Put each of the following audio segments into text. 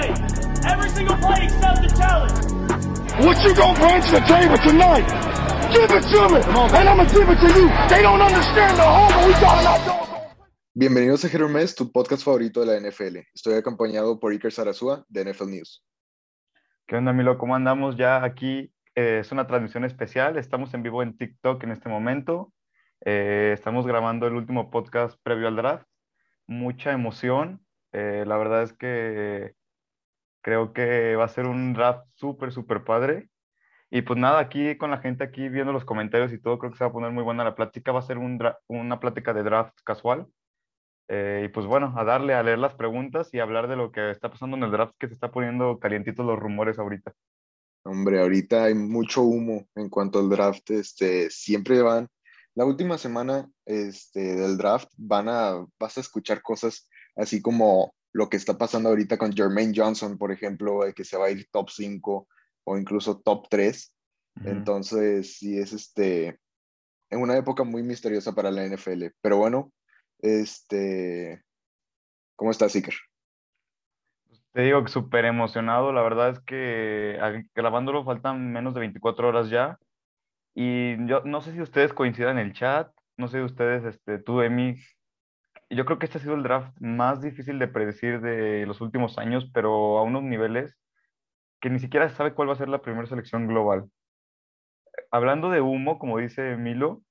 day. Every single play except the challenge. What you gonna bring to the table tonight? Give it to me, and I'ma give it to you. They don't understand the hunger we got in our doggone- Bienvenidos a Hermes, tu podcast favorito de la NFL. Estoy acompañado por Iker Sarasúa de NFL News. ¿Qué onda, Milo? ¿Cómo andamos? Ya aquí eh, es una transmisión especial. Estamos en vivo en TikTok en este momento. Eh, estamos grabando el último podcast previo al draft. Mucha emoción. Eh, la verdad es que creo que va a ser un draft súper, súper padre. Y pues nada, aquí con la gente aquí viendo los comentarios y todo, creo que se va a poner muy buena la plática. Va a ser un una plática de draft casual. Eh, y pues bueno, a darle, a leer las preguntas y hablar de lo que está pasando en el draft, que se está poniendo calientitos los rumores ahorita. Hombre, ahorita hay mucho humo en cuanto al draft. Este, siempre van. La última semana este, del draft van a, vas a escuchar cosas así como lo que está pasando ahorita con Jermaine Johnson, por ejemplo, de que se va a ir top 5 o incluso top 3. Ujú. Entonces, sí es este, en una época muy misteriosa para la NFL. Pero bueno, este, ¿cómo estás, Iker? Te digo que súper emocionado, la verdad es que grabándolo faltan menos de 24 horas ya y yo no sé si ustedes coincidan en el chat, no sé si ustedes, este, tú, Emi, yo creo que este ha sido el draft más difícil de predecir de los últimos años, pero a unos niveles que ni siquiera se sabe cuál va a ser la primera selección global. Hablando de humo, como dice Milo,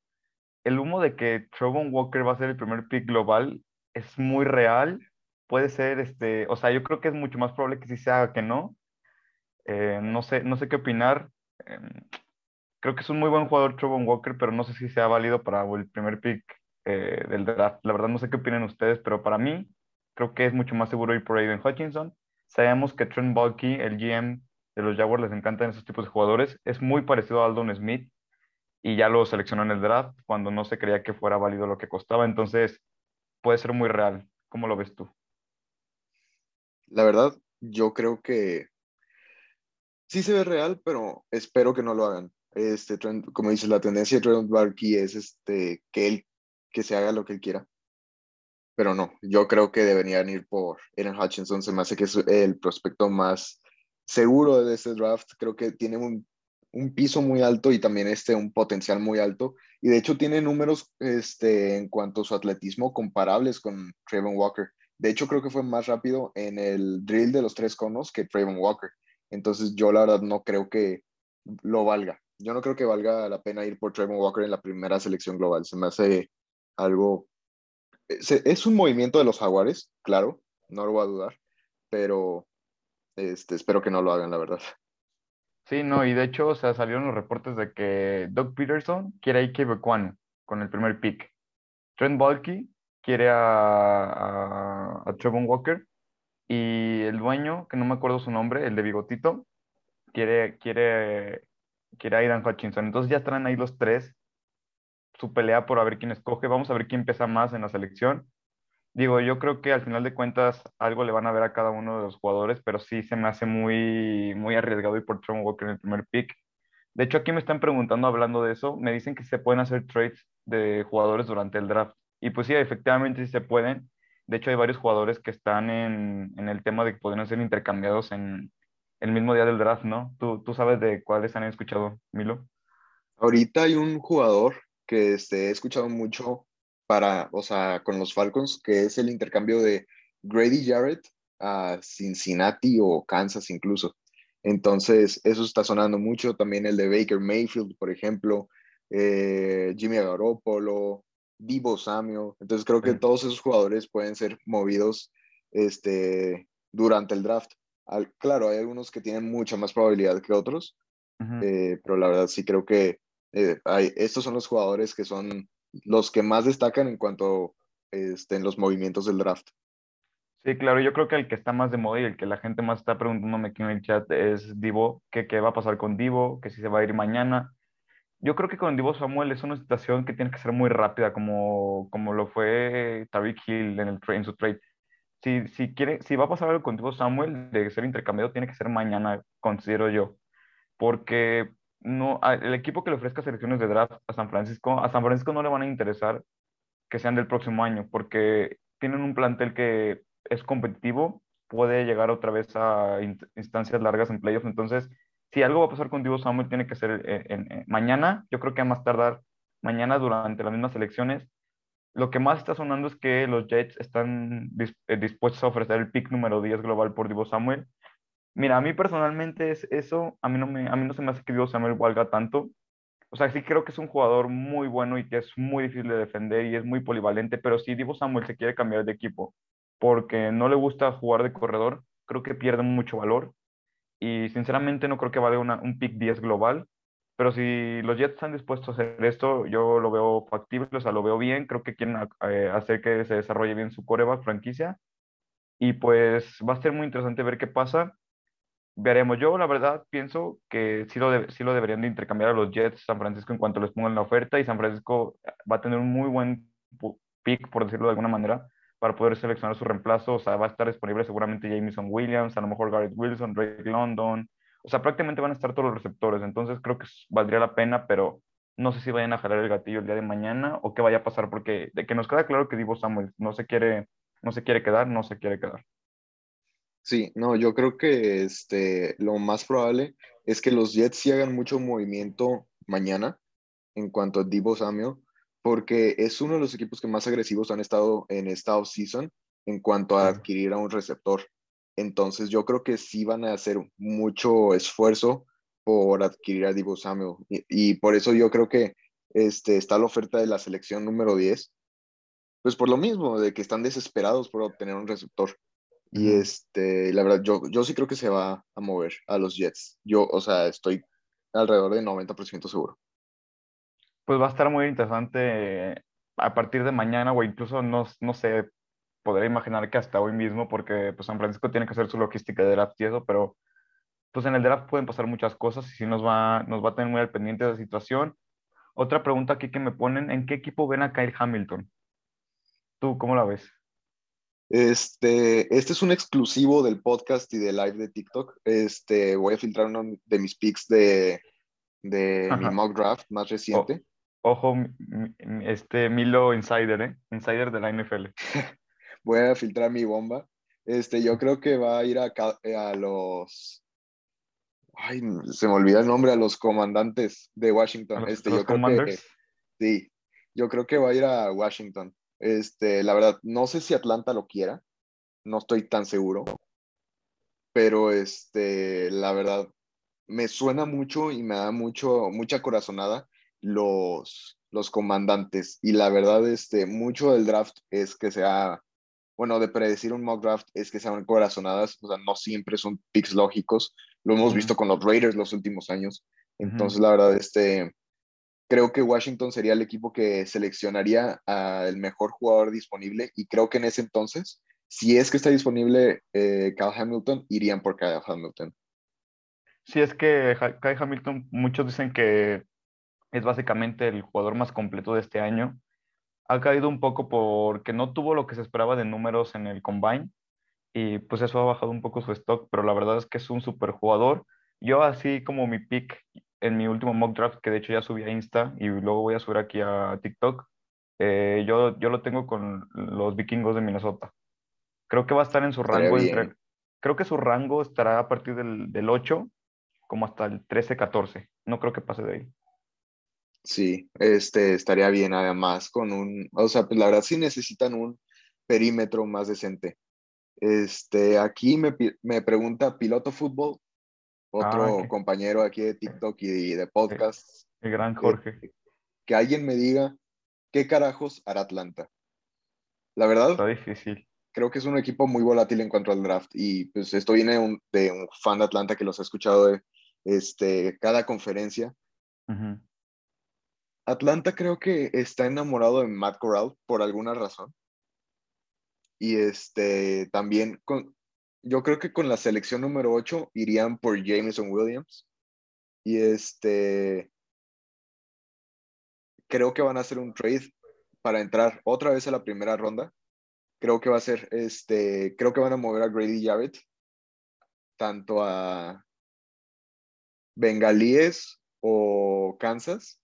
el humo de que Trevon Walker va a ser el primer pick global es muy real. Puede ser, este, o sea, yo creo que es mucho más probable que sí se haga que no. Eh, no sé, no sé qué opinar. Em, creo que es un muy buen jugador Trevon Walker, pero no sé si sea válido para el primer pick eh, del draft. La verdad no sé qué opinan ustedes, pero para mí creo que es mucho más seguro ir por Aiden Hutchinson. Sabemos que Trent Baalke, el GM de los Jaguars, les encantan esos tipos de jugadores. Es muy parecido a Aldon Smith y ya lo seleccionó en el draft cuando no se creía que fuera válido lo que costaba. Entonces, puede ser muy real. ¿Cómo lo ves tú? La verdad, yo creo que sí se ve real, pero espero que no lo hagan. Este, como dices, la tendencia de Trent Baalke es este, que él, que se haga lo que él quiera. Pero no, yo creo que deberían ir por Aaron Hutchinson. Se me hace que es el prospecto más seguro de este draft. Creo que tiene un, un piso muy alto y también este, un potencial muy alto. Y de hecho tiene números este, en cuanto a su atletismo comparables con Trayvon Walker. De hecho, creo que fue más rápido en el drill de los tres conos que Trayvon Walker. Entonces, yo la verdad no creo que lo valga. Yo no creo que valga la pena ir por Trayvon Walker en la primera selección global. Se me hace algo. se- Es un movimiento de los Jaguares, claro, no lo voy a dudar, pero este, espero que no lo hagan, la verdad. Sí, no, y de hecho, o sea, salieron los reportes de que Doug Peterson quiere a Ike Bekwanu con el primer pick. Trent Baalke quiere a, a, a Trevon Walker y el dueño, que no me acuerdo su nombre, el de Bigotito, quiere, quiere, quiere a Aidan Hutchinson. Entonces ya están ahí los tres, su pelea por a ver quién escoge. Vamos a ver quién pesa más en la selección. Digo, yo creo que al final de cuentas algo le van a ver a cada uno de los jugadores, pero sí se me hace muy, muy arriesgado ir por Trevon Walker en el primer pick. De hecho, aquí me están preguntando, hablando de eso, me dicen que se pueden hacer trades de jugadores durante el draft. Y pues sí, efectivamente sí se pueden. De hecho, hay varios jugadores que están en, en el tema de que podrían ser intercambiados en el mismo día del draft, ¿no? ¿Tú, tú sabes de cuáles han escuchado, Milo? Ahorita hay un jugador que este, he escuchado mucho para, o sea, con los Falcons, que es el intercambio de Grady Jarrett a Cincinnati o Kansas incluso. Entonces, eso está sonando mucho. También el de Baker Mayfield, por ejemplo, eh, Jimmy Garoppolo, Divo Samuel. Entonces, creo que todos esos jugadores pueden ser movidos este, durante el draft. Al- claro, hay algunos que tienen mucha más probabilidad que otros, Ujú. eh, pero la verdad sí creo que eh, estos son los jugadores que son los que más destacan en cuanto en los movimientos del draft. Sí, claro, yo creo que el que está más de moda y el que la gente más está preguntándome aquí en el chat es Divo, que qué va a pasar con Divo, que si se va a ir mañana. Yo creo que con Divo Samuel es una situación que tiene que ser muy rápida, como, como lo fue Tariq Hill en, el, en su trade. Si, si, quiere, si va a pasar algo con Divo Samuel de ser intercambiado, tiene que ser mañana, considero yo. Porque no, el equipo que le ofrezca selecciones de draft a San Francisco, a San Francisco no le van a interesar que sean del próximo año, porque tienen un plantel que es competitivo puede llegar otra vez a instancias largas en playoffs. Entonces, si algo va a pasar con Divo Samuel, tiene que ser eh, en, mañana. Yo creo que a más tardar mañana durante las mismas elecciones. Lo que más está sonando es que los Jets están eh, dispuestos a ofrecer el pick número 10 global por Divo Samuel. Mira, a mí personalmente es eso, a mí no, me, a mí no se me hace que Divo Samuel valga tanto. O sea, sí creo que es un jugador muy bueno y que es muy difícil de defender y es muy polivalente, pero si Divo Samuel se quiere cambiar de equipo porque no le gusta jugar de corredor, creo que pierde mucho valor y sinceramente no creo que valga un pick 10 global, pero si los Jets están dispuestos a hacer esto, yo lo veo factible, o sea, lo veo bien, creo que quieren eh, hacer que se desarrolle bien su coreback franquicia y pues va a ser muy interesante ver qué pasa. Veremos, yo la verdad pienso que sí lo, sí lo deberían de intercambiar a los Jets San Francisco en cuanto les pongan la oferta y San Francisco va a tener un muy buen pick, por decirlo de alguna manera, para poder seleccionar su reemplazo. O sea, va a estar disponible seguramente Jameson Williams, a lo mejor Garrett Wilson, Drake London. O sea, prácticamente van a estar todos los receptores. Entonces creo que valdría la pena, pero no sé si vayan a jalar el gatillo el día de mañana o qué vaya a pasar, porque de que nos queda claro que Divo Samuel no se quiere, no se quiere quedar, no se quiere quedar. Sí, no, yo creo que este, lo más probable es que los Jets sí hagan mucho movimiento mañana en cuanto a Divo Samuel, porque es uno de los equipos que más agresivos han estado en esta offseason en cuanto a adquirir a un receptor. Entonces yo creo que sí van a hacer mucho esfuerzo por adquirir a Divo Samuel. Y, por eso yo creo que este, está la oferta de la selección número 10. Pues por lo mismo, de que están desesperados por obtener un receptor. Y este, la verdad, yo, yo sí creo que se va a mover a los Jets. Yo, o sea, estoy alrededor de 90% seguro pues va a estar muy interesante a partir de mañana o incluso no, no sé, podría imaginar que hasta hoy mismo, porque pues San Francisco tiene que hacer su logística de draft y eso, pero pues en el draft pueden pasar muchas cosas y sí nos va, nos va a tener muy al pendiente de la situación. Otra pregunta aquí que me ponen, ¿en qué equipo ven a Kyle Hamilton? ¿Tú cómo la ves? Este, este es un exclusivo del podcast y de live de TikTok. Este, voy a filtrar uno de mis picks de, de mi mock draft más reciente. Ojo, este Milo Insider, ¿eh? Insider de la NFL. Voy a filtrar mi bomba. Este, yo creo que va a ir a, a los. Ay, se me olvida el nombre, a los comandantes de Washington. este, yo creo que, sí, yo creo que va a ir a Washington. Este, la verdad, no sé si Atlanta lo quiera, no estoy tan seguro, pero este, la verdad, me suena mucho y me da mucho, mucha corazonada los, los comandantes. Y la verdad, este, mucho del draft es que sea, bueno, de predecir un mock draft es que sean corazonadas, o sea, no siempre son picks lógicos. Lo hemos visto con los Raiders los últimos años. Entonces, la verdad, este, creo que Washington sería el equipo que seleccionaría al mejor jugador disponible y creo que en ese entonces, si es que está disponible eh, Kyle Hamilton, irían por Kyle Hamilton. Sí, es que Kyle Hamilton, muchos dicen que es básicamente el jugador más completo de este año. Ha caído un poco porque no tuvo lo que se esperaba de números en el combine y pues eso ha bajado un poco su stock, pero la verdad es que es un super jugador. Yo así como mi pick en mi último mock draft, que de hecho ya subí a Insta y luego voy a subir aquí a TikTok, eh, yo, yo lo tengo con los vikingos de Minnesota. Creo que va a estar en su rango entre... Creo que su rango estará a partir del, del 8 como hasta el 13-14. No creo que pase de ahí. Sí, este estaría bien además con un, o sea, pues la verdad sí necesitan un perímetro más decente. Este, aquí me, me pregunta Piloto Fútbol, otro ah, compañero aquí de TikTok y de podcast. El, gran Jorge. Que, alguien me diga qué carajos hará Atlanta. La verdad. Está difícil. Creo que es un equipo muy volátil en cuanto al draft y pues esto viene de un, de un fan de Atlanta que los ha escuchado de este, cada conferencia. Atlanta creo que está enamorado de Matt Corral por alguna razón. Y este también con, yo creo que con la selección número 8 irían por Jameson Williams. Y este creo que van a hacer un trade para entrar otra vez a la primera ronda. Creo que va a ser este, creo que van a mover a Grady Jarrett tanto a Bengalíes o Kansas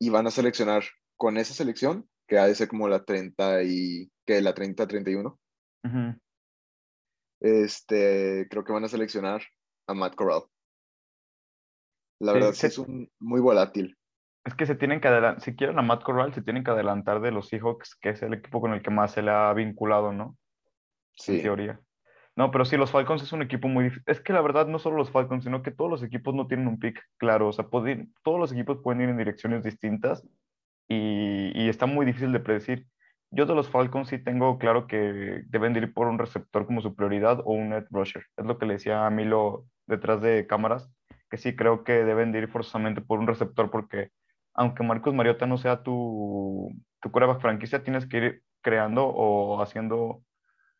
y van a seleccionar con esa selección, que ha de ser como la 30 y que la 30-31. Este, creo que van a seleccionar a Matt Corral. La verdad, se- sí es un muy volátil. Es que se tienen que adelantar, si quieren a Matt Corral, se tienen que adelantar de los Seahawks, que es el equipo con el que más se le ha vinculado, ¿no? En Sí, teoría. No, pero sí, los Falcons es un equipo muy difícil. Es que la verdad, no solo los Falcons, sino que todos los equipos no tienen un pick claro. O sea, pueden- todos los equipos pueden ir en direcciones distintas y, y está muy difícil de predecir. Yo de los Falcons sí tengo claro que deben de ir por un receptor como su prioridad o un edge rusher. Es lo que le decía a Milo detrás de cámaras, que sí creo que deben de ir forzosamente por un receptor porque aunque Marcos Mariota no sea tu, tu quarterback franquicia, tienes que ir creando o haciendo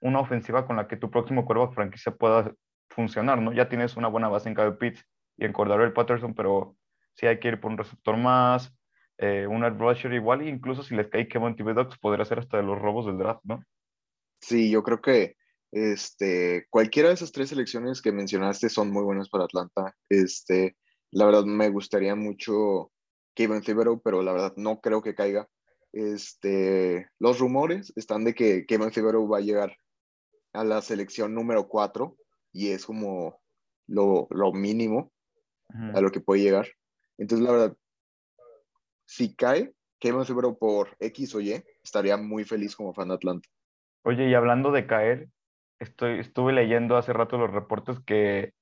una ofensiva con la que tu próximo quarterback franquicia pueda funcionar, ¿no? Ya tienes una buena base en Kyle Pitts y en Cordarrelle Patterson, pero sí hay que ir por un receptor más, eh, un rusher igual, e incluso si les cae Kevin Thibodeaux, podría ser hasta de los robos del draft, ¿no? sí, yo creo que este, cualquiera de esas tres selecciones que mencionaste son muy buenas para Atlanta. Este, la verdad me gustaría mucho Kevin Thibodeau, pero la verdad no creo que caiga. Este, los rumores están de que Kevin Thibodeau va a llegar a la selección número 4 y es como lo, lo mínimo a lo que puede llegar. Entonces, la verdad, si cae Kevin Thibodeau por X o Y, estaría muy feliz como fan de Atlanta. Oye, y hablando de caer, estoy, estuve leyendo hace rato los reportes que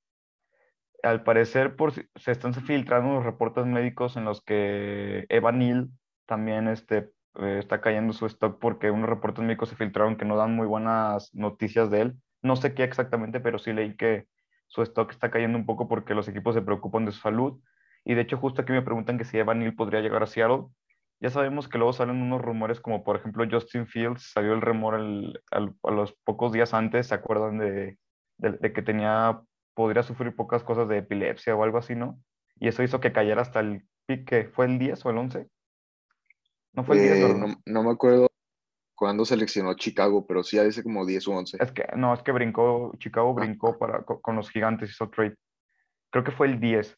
al parecer por, se están filtrando los reportes médicos en los que Evan Neal también este, eh, está cayendo su stock porque unos reportes médicos se filtraron que no dan muy buenas noticias de él. No sé qué exactamente, pero sí leí que su stock está cayendo un poco porque los equipos se preocupan de su salud. Y de hecho, justo aquí me preguntan que si Evan Neal podría llegar a Seattle. Ya sabemos que luego salen unos rumores como por ejemplo Justin Fields, salió el rumor el- al- a los pocos días antes, ¿se acuerdan de, de- de que tenía, podría sufrir pocas cosas de epilepsia o algo así, ¿no? Y eso hizo que cayera hasta el pick, que ¿Fue el 10 o el 11? No fue el 10, Eh, ¿verdad? no, no me acuerdo cuándo seleccionó Chicago, pero sí hace como 10 o 11. Es que, no, es que brincó, Chicago Ah. brincó para, co- con, los gigantes, hizo trade. Creo que fue el 10.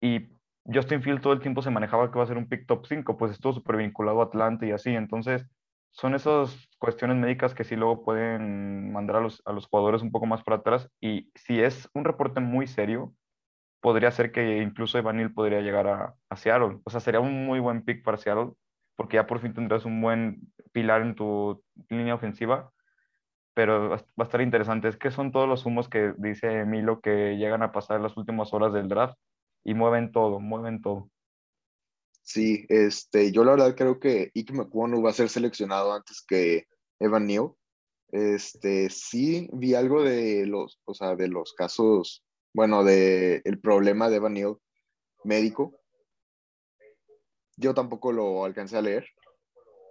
Y Justin Fields todo el tiempo se manejaba que va a ser un pick top 5, pues estuvo súper vinculado a Atlanta y así. Entonces, son esas cuestiones médicas que sí luego pueden mandar a los, a los jugadores un poco más para atrás. Y si es un reporte muy serio, podría ser que incluso Evanil podría llegar a, a Seattle. O sea, sería un muy buen pick para Seattle, porque ya por fin tendrás un buen pilar en tu línea ofensiva pero va a estar interesante. Es que son todos los humos que dice Milo que llegan a pasar las últimas horas del draft y mueven todo, mueven todo. Sí, este, yo la verdad creo que Ike McWonu va a ser seleccionado antes que Evan Neal. Este, sí vi algo de los, o sea, de los casos, bueno, de el problema de Evan Neal médico. Yo tampoco lo alcancé a leer.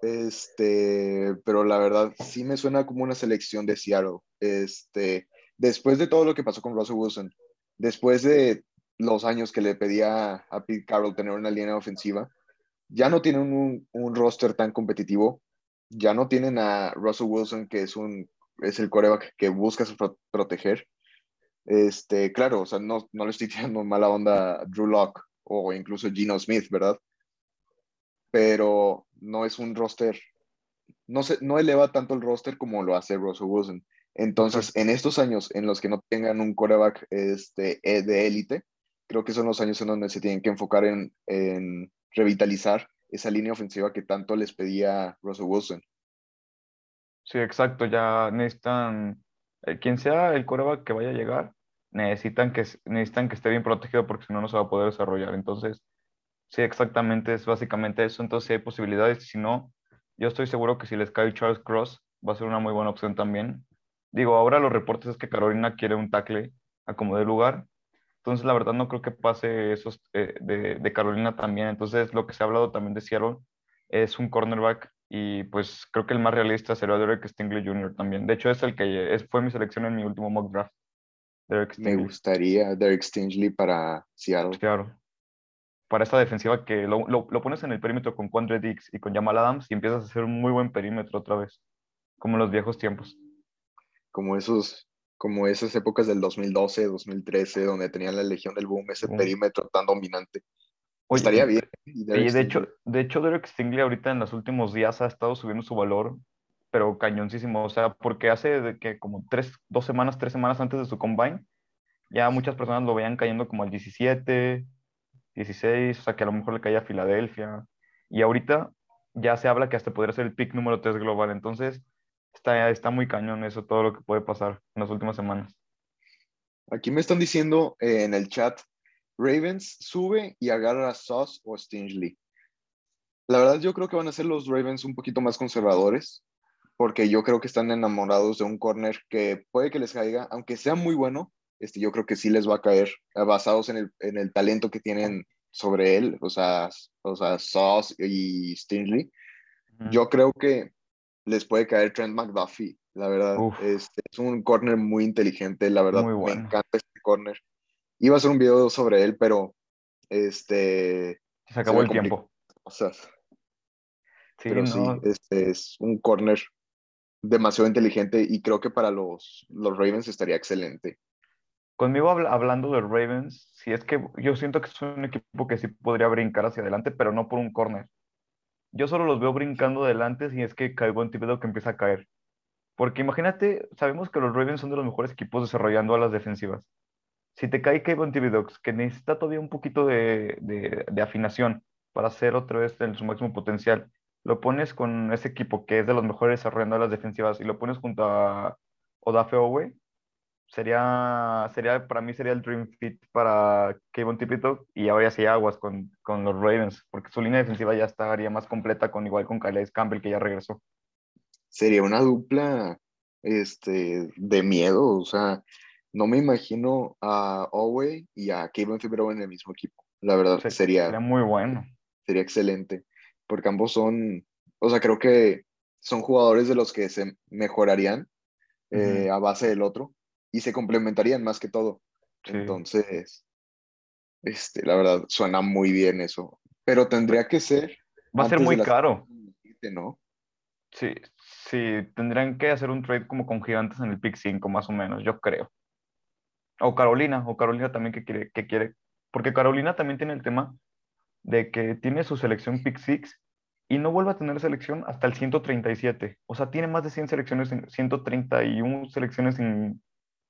Este, pero la verdad sí me suena como una selección de Seattle. Este, después de todo lo que pasó con Russell Wilson, después de los años que le pedía a Pete Carroll tener una línea ofensiva, ya no tienen un, un roster tan competitivo, ya no tienen a Russell Wilson, que es, un, es el coreback que buscas pro- proteger. Este, claro, o sea, no, no le estoy tirando mala onda a Drew Lock o incluso Gino Smith, ¿verdad? Pero no es un roster, no, se, no eleva tanto el roster como lo hace Russell Wilson. Entonces, en estos años en los que no tengan un coreback este, eh, de élite, creo que son los años en donde se tienen que enfocar en, revitalizar esa línea ofensiva que tanto les pedía Russell Wilson. Sí, exacto, ya necesitan, eh, quien sea el coreback que vaya a llegar, necesitan que, necesitan que esté bien protegido porque si no, no se va a poder desarrollar. Entonces, sí, exactamente, es básicamente eso. Entonces, sí hay posibilidades. Si no, yo estoy seguro que si les cae Charles Cross, va a ser una muy buena opción también. Digo, ahora los reportes es que Carolina quiere un tackle a como de lugar. Entonces, la verdad, no creo que pase eso de, de Carolina también. Entonces, lo que se ha hablado también de Seattle es un cornerback y pues creo que el más realista será Derek Stingley Jr. también. De hecho, es el que es, fue mi selección en mi último mock draft. Derek Me gustaría Derek Stingley para Seattle. Claro. Para esta defensiva que lo, lo, lo pones en el perímetro con Quandre Dix y con Jamal Adams y empiezas a hacer un muy buen perímetro otra vez, como en los viejos tiempos. Como esos, como esas épocas del 2012, 2013, donde tenían la Legión del Boom, ese perímetro tan dominante. Oye, Estaría bien. y Derek de hecho, de hecho, Derek Stingley ahorita en los últimos días ha estado subiendo su valor, pero cañoncísimo. O sea, porque hace de que como tres, dos semanas, tres semanas antes de su combine, ya muchas personas lo veían cayendo como al 17, 16, o sea, que a lo mejor le caía a Filadelfia. Y ahorita ya se habla que hasta podría ser el pick número 3 global. Entonces, está, está muy cañón eso, todo lo que puede pasar en las últimas semanas. Aquí me están diciendo eh, en el chat, Ravens sube y agarra a Sauce o Stingley. La verdad yo creo que van a ser los Ravens un poquito más conservadores, porque yo creo que están enamorados de un corner que puede que les caiga, aunque sea muy bueno, este, yo creo que sí les va a caer, eh, basados en el, en el talento que tienen sobre él, o sea, o sea Sauce y Stingley. Yo creo que les puede caer Trent McDuffie, la verdad. Este, es un corner muy inteligente, la verdad. Me encanta este corner. Iba a hacer un video sobre él, pero este... Se acabó el tiempo. O sea, sí, pero sí, este es un corner demasiado inteligente y creo que para los, los Ravens estaría excelente. Conmigo hablando de Ravens, si es que yo siento que es un equipo que sí podría brincar hacia adelante, pero no por un corner. Yo solo los veo brincando adelante si es que caigo en tipo que empieza a caer. Porque imagínate, sabemos que los Ravens son de los mejores equipos desarrollando a las defensivas. Si te cae Kevin Tibidox, que necesita todavía un poquito de, de, afinación para hacer otra vez en su máximo potencial, lo pones con ese equipo que es de los mejores desarrollando a las defensivas y lo pones junto a Odafe Owe, sería, sería, para mí sería el dream fit para Kevin Tibidox y ahora sí aguas con, con los Ravens, porque su línea defensiva ya estaría más completa con igual con Calais Campbell que ya regresó sería una dupla este, de miedo. O sea, no me imagino a Owe y a Kevin Figueroa en el mismo equipo. La verdad, sería, sería muy bueno. Sería excelente. Porque ambos son, o sea, creo que son jugadores de los que se mejorarían eh, a base del otro y se complementarían más que todo. Entonces, este, la verdad, suena muy bien eso. Pero tendría que ser. Va a ser muy caro. ¿no? Sí, Sí, tendrían que hacer un trade como con gigantes en el pick 5, más o menos, yo creo. O Carolina, o Carolina también que quiere, que quiere, porque Carolina también tiene el tema de que tiene su selección pick 6 y no vuelve a tener selección hasta el 137. O sea, tiene más de 100 selecciones, 131 selecciones sin,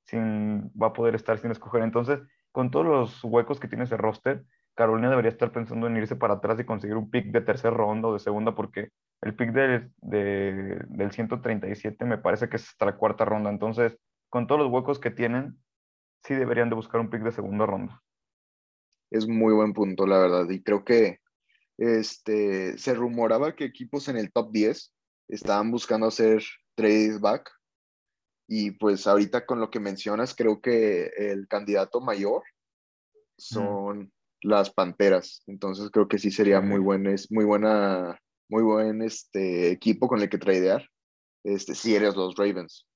sin, va a poder estar sin escoger. Entonces, con todos los huecos que tiene ese roster, Carolina debería estar pensando en irse para atrás y conseguir un pick de tercer ronda o de segunda, porque el pick de, del 137 me parece que es hasta la cuarta ronda. Entonces, con todos los huecos que tienen, sí deberían de buscar un pick de segunda ronda. Es muy buen punto, la verdad. Y creo que este, se rumoraba que equipos en el top 10 estaban buscando hacer trade back. Y pues ahorita con lo que mencionas, creo que el candidato mayor son las Panteras. Entonces creo que sí sería muy, buen, es muy buena, muy buen este, equipo con el que tradear este, si eres los Ravens.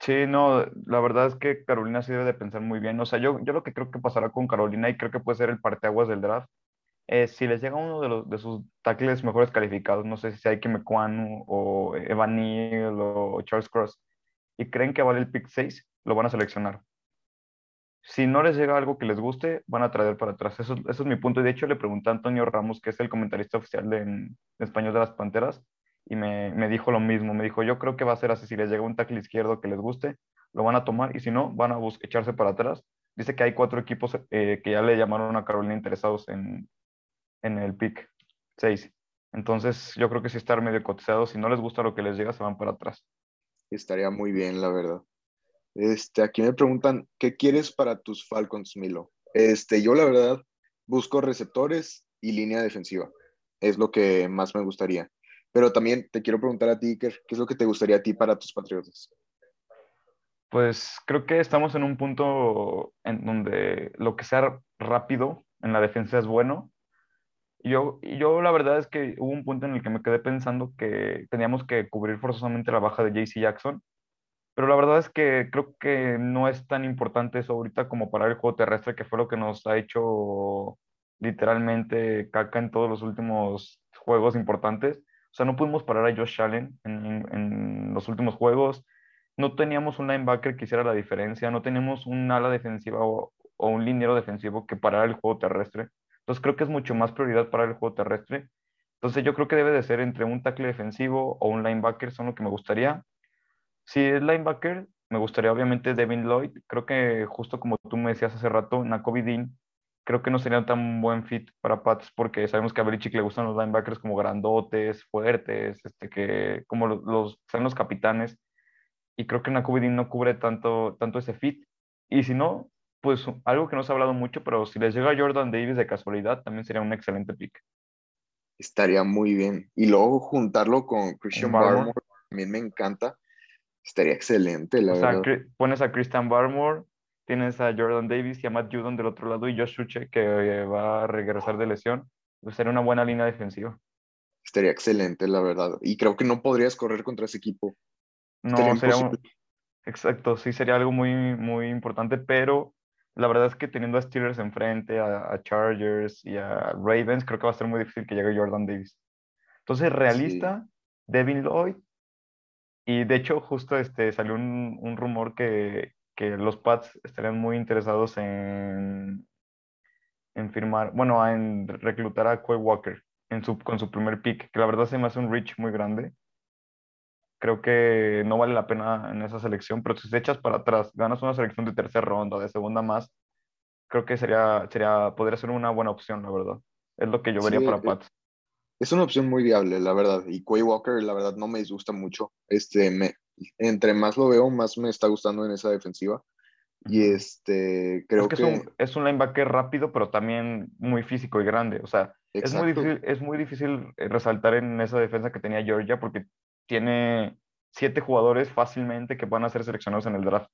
Sí, no, la verdad es que Carolina sí debe de pensar muy bien. O sea, yo, yo lo que creo que pasará con Carolina y creo que puede ser el parteaguas del draft, es si les llega uno de, los, de sus tackles mejores calificados, no sé si hay Mekwanu o Evan Neal o Charles Cross, y creen que vale el pick 6, lo van a seleccionar si no les llega algo que les guste, van a traer para atrás. Eso, eso es mi punto. De hecho le pregunté a Antonio Ramos, que es el comentarista oficial de, en, español de las Panteras, y me, me, dijo lo mismo. Me dijo, yo creo que va a ser así. Si les llega un tackle izquierdo que les guste, lo van a tomar. Y si no, van a echarse para atrás. Dice que hay cuatro equipos eh, que ya le llamaron a Carolina interesados en, en el pick 6. Entonces yo creo que si estar medio cotizado. Si no les gusta lo que les llega, se van para atrás. Estaría muy bien, la verdad. Este, aquí me preguntan, ¿qué quieres para tus Falcons, Milo? Este, yo la verdad busco receptores y línea defensiva. Es lo que más me gustaría. Pero también te quiero preguntar a ti, ¿qué es lo que te gustaría a ti para tus Patriotas? Pues creo que estamos en un punto en donde lo que sea rápido en la defensa es bueno. Yo, yo la verdad es que hubo un punto en el que me quedé pensando que teníamos que cubrir forzosamente la baja de JC Jackson pero la verdad es que creo que no es tan importante eso ahorita como parar el juego terrestre, que fue lo que nos ha hecho literalmente caca en todos los últimos juegos importantes. O sea, no pudimos parar a Josh Allen en, en, los últimos juegos. No teníamos un linebacker que hiciera la diferencia. No teníamos un ala defensiva o, o un liniero defensivo que parara el juego terrestre. Entonces creo que es mucho más prioridad parar el juego terrestre Entonces yo creo que debe de ser entre un tackle defensivo o un linebacker, son lo que me gustaría. Si es linebacker, me gustaría obviamente Devin Lloyd. Creo que justo como tú me decías hace rato, Nakobe Dean, creo que no sería tan buen fit para Pats porque sabemos que a Belichick le gustan los linebackers como grandotes, fuertes, este, que como los, los son los capitanes. Y creo que Nakobe Dean no cubre tanto, tanto ese fit. Y si no, pues algo que no se ha hablado mucho, pero si les llega Jordan Davis de casualidad, también sería un excelente pick. Estaría muy bien. Y luego juntarlo con Christian Barmore. Barmore, también me encanta. Estaría excelente, la O sea, verdad. cri- pones a Christian Barmore, tienes a Jordan Davis y a Matt Judon del otro lado y Josh Uche que eh, va a regresar de lesión. Pues sería una buena línea defensiva. Estaría excelente, la verdad. Y creo que no podrías correr contra ese equipo. No, Estaría sería un-. Exacto, sí sería algo muy, muy importante, pero la verdad es que teniendo a Steelers enfrente, a, a Chargers y a Ravens, creo que va a ser muy difícil que llegue Jordan Davis. Entonces, realista, Devin Lloyd, y de hecho justo este, salió un, un rumor que, que los Pats estarían muy interesados en, en firmar, bueno, en reclutar a Quay Walker en su, con su primer pick, que la verdad se me hace un reach muy grande. Creo que no vale la pena en esa selección, pero si te echas para atrás, ganas una selección de tercera ronda, de segunda más, creo que sería, sería, podría ser una buena opción, la verdad. Es lo que yo vería Sí, para eh, Pats. Es una opción muy viable, la verdad. Y Quay Walker, la verdad, no me disgusta mucho. Este, me, entre más lo veo, más me está gustando en esa defensiva. Y este, creo es que, que, Es, un, es un linebacker rápido, pero también muy físico y grande. O sea, es muy difícil, es muy difícil eh, resaltar en esa defensa que tenía Georgia porque tiene siete jugadores fácilmente que van a ser seleccionados en el draft,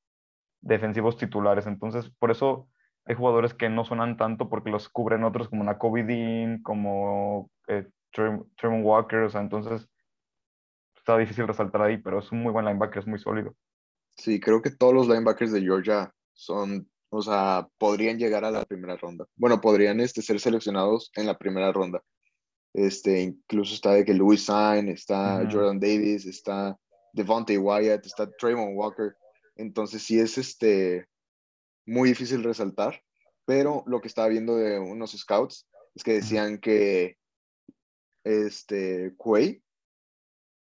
defensivos titulares. Entonces, por eso hay jugadores que no suenan tanto porque los cubren otros como Nakobe Dean, como eh, Walker. O sea, entonces está difícil resaltar ahí, pero es un muy buen linebacker, es muy sólido. Sí, creo que todos los linebackers de Georgia son, o sea, podrían llegar a la primera ronda. Bueno, podrían este, ser seleccionados en la primera ronda. Este, incluso está de que Louis Sain, está. Jordan Davis, está Devontae Wyatt, está Trayvon Walker. Entonces sí es este, muy difícil resaltar, pero lo que estaba viendo de unos scouts es que decían que este, Quay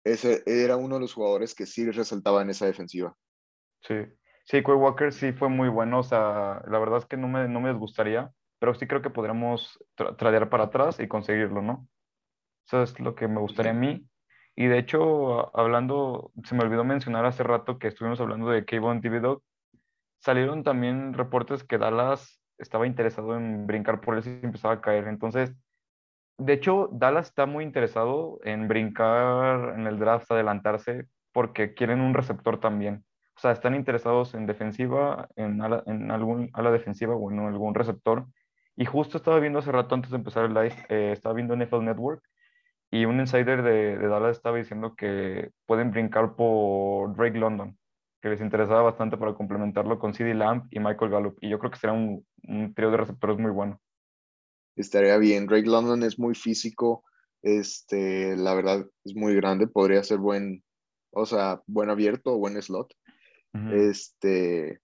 ese era uno de los jugadores que sí resaltaba en esa defensiva. Sí, sí, Quay Walker sí fue muy bueno, o sea, la verdad es que no me, no me disgustaría, pero sí creo que podríamos tra- tradear para atrás y conseguirlo, ¿no? Eso es lo que me gustaría a mí. Y de hecho, hablando, se me olvidó mencionar hace rato que estuvimos hablando de Kayvon Thibodeau, salieron también reportes que Dallas estaba interesado en brincar por él si empezaba a caer. Entonces, de hecho, Dallas está muy interesado en brincar en el draft, adelantarse, porque quieren un receptor también. O sea, están interesados en defensiva, en ala, en algún ala defensiva o en algún receptor. Y justo estaba viendo hace rato antes de empezar el live, eh, estaba viendo NFL Network y un insider de, de Dallas estaba diciendo que pueden brincar por Drake London, que les interesaba bastante para complementarlo con CeeDee Lamb y Michael Gallup. Y yo creo que será un, un trío de receptores muy bueno. Estaría bien. Drake London es muy físico, este, la verdad es muy grande, podría ser buen, o sea, buen abierto o buen slot. Ujú. Este,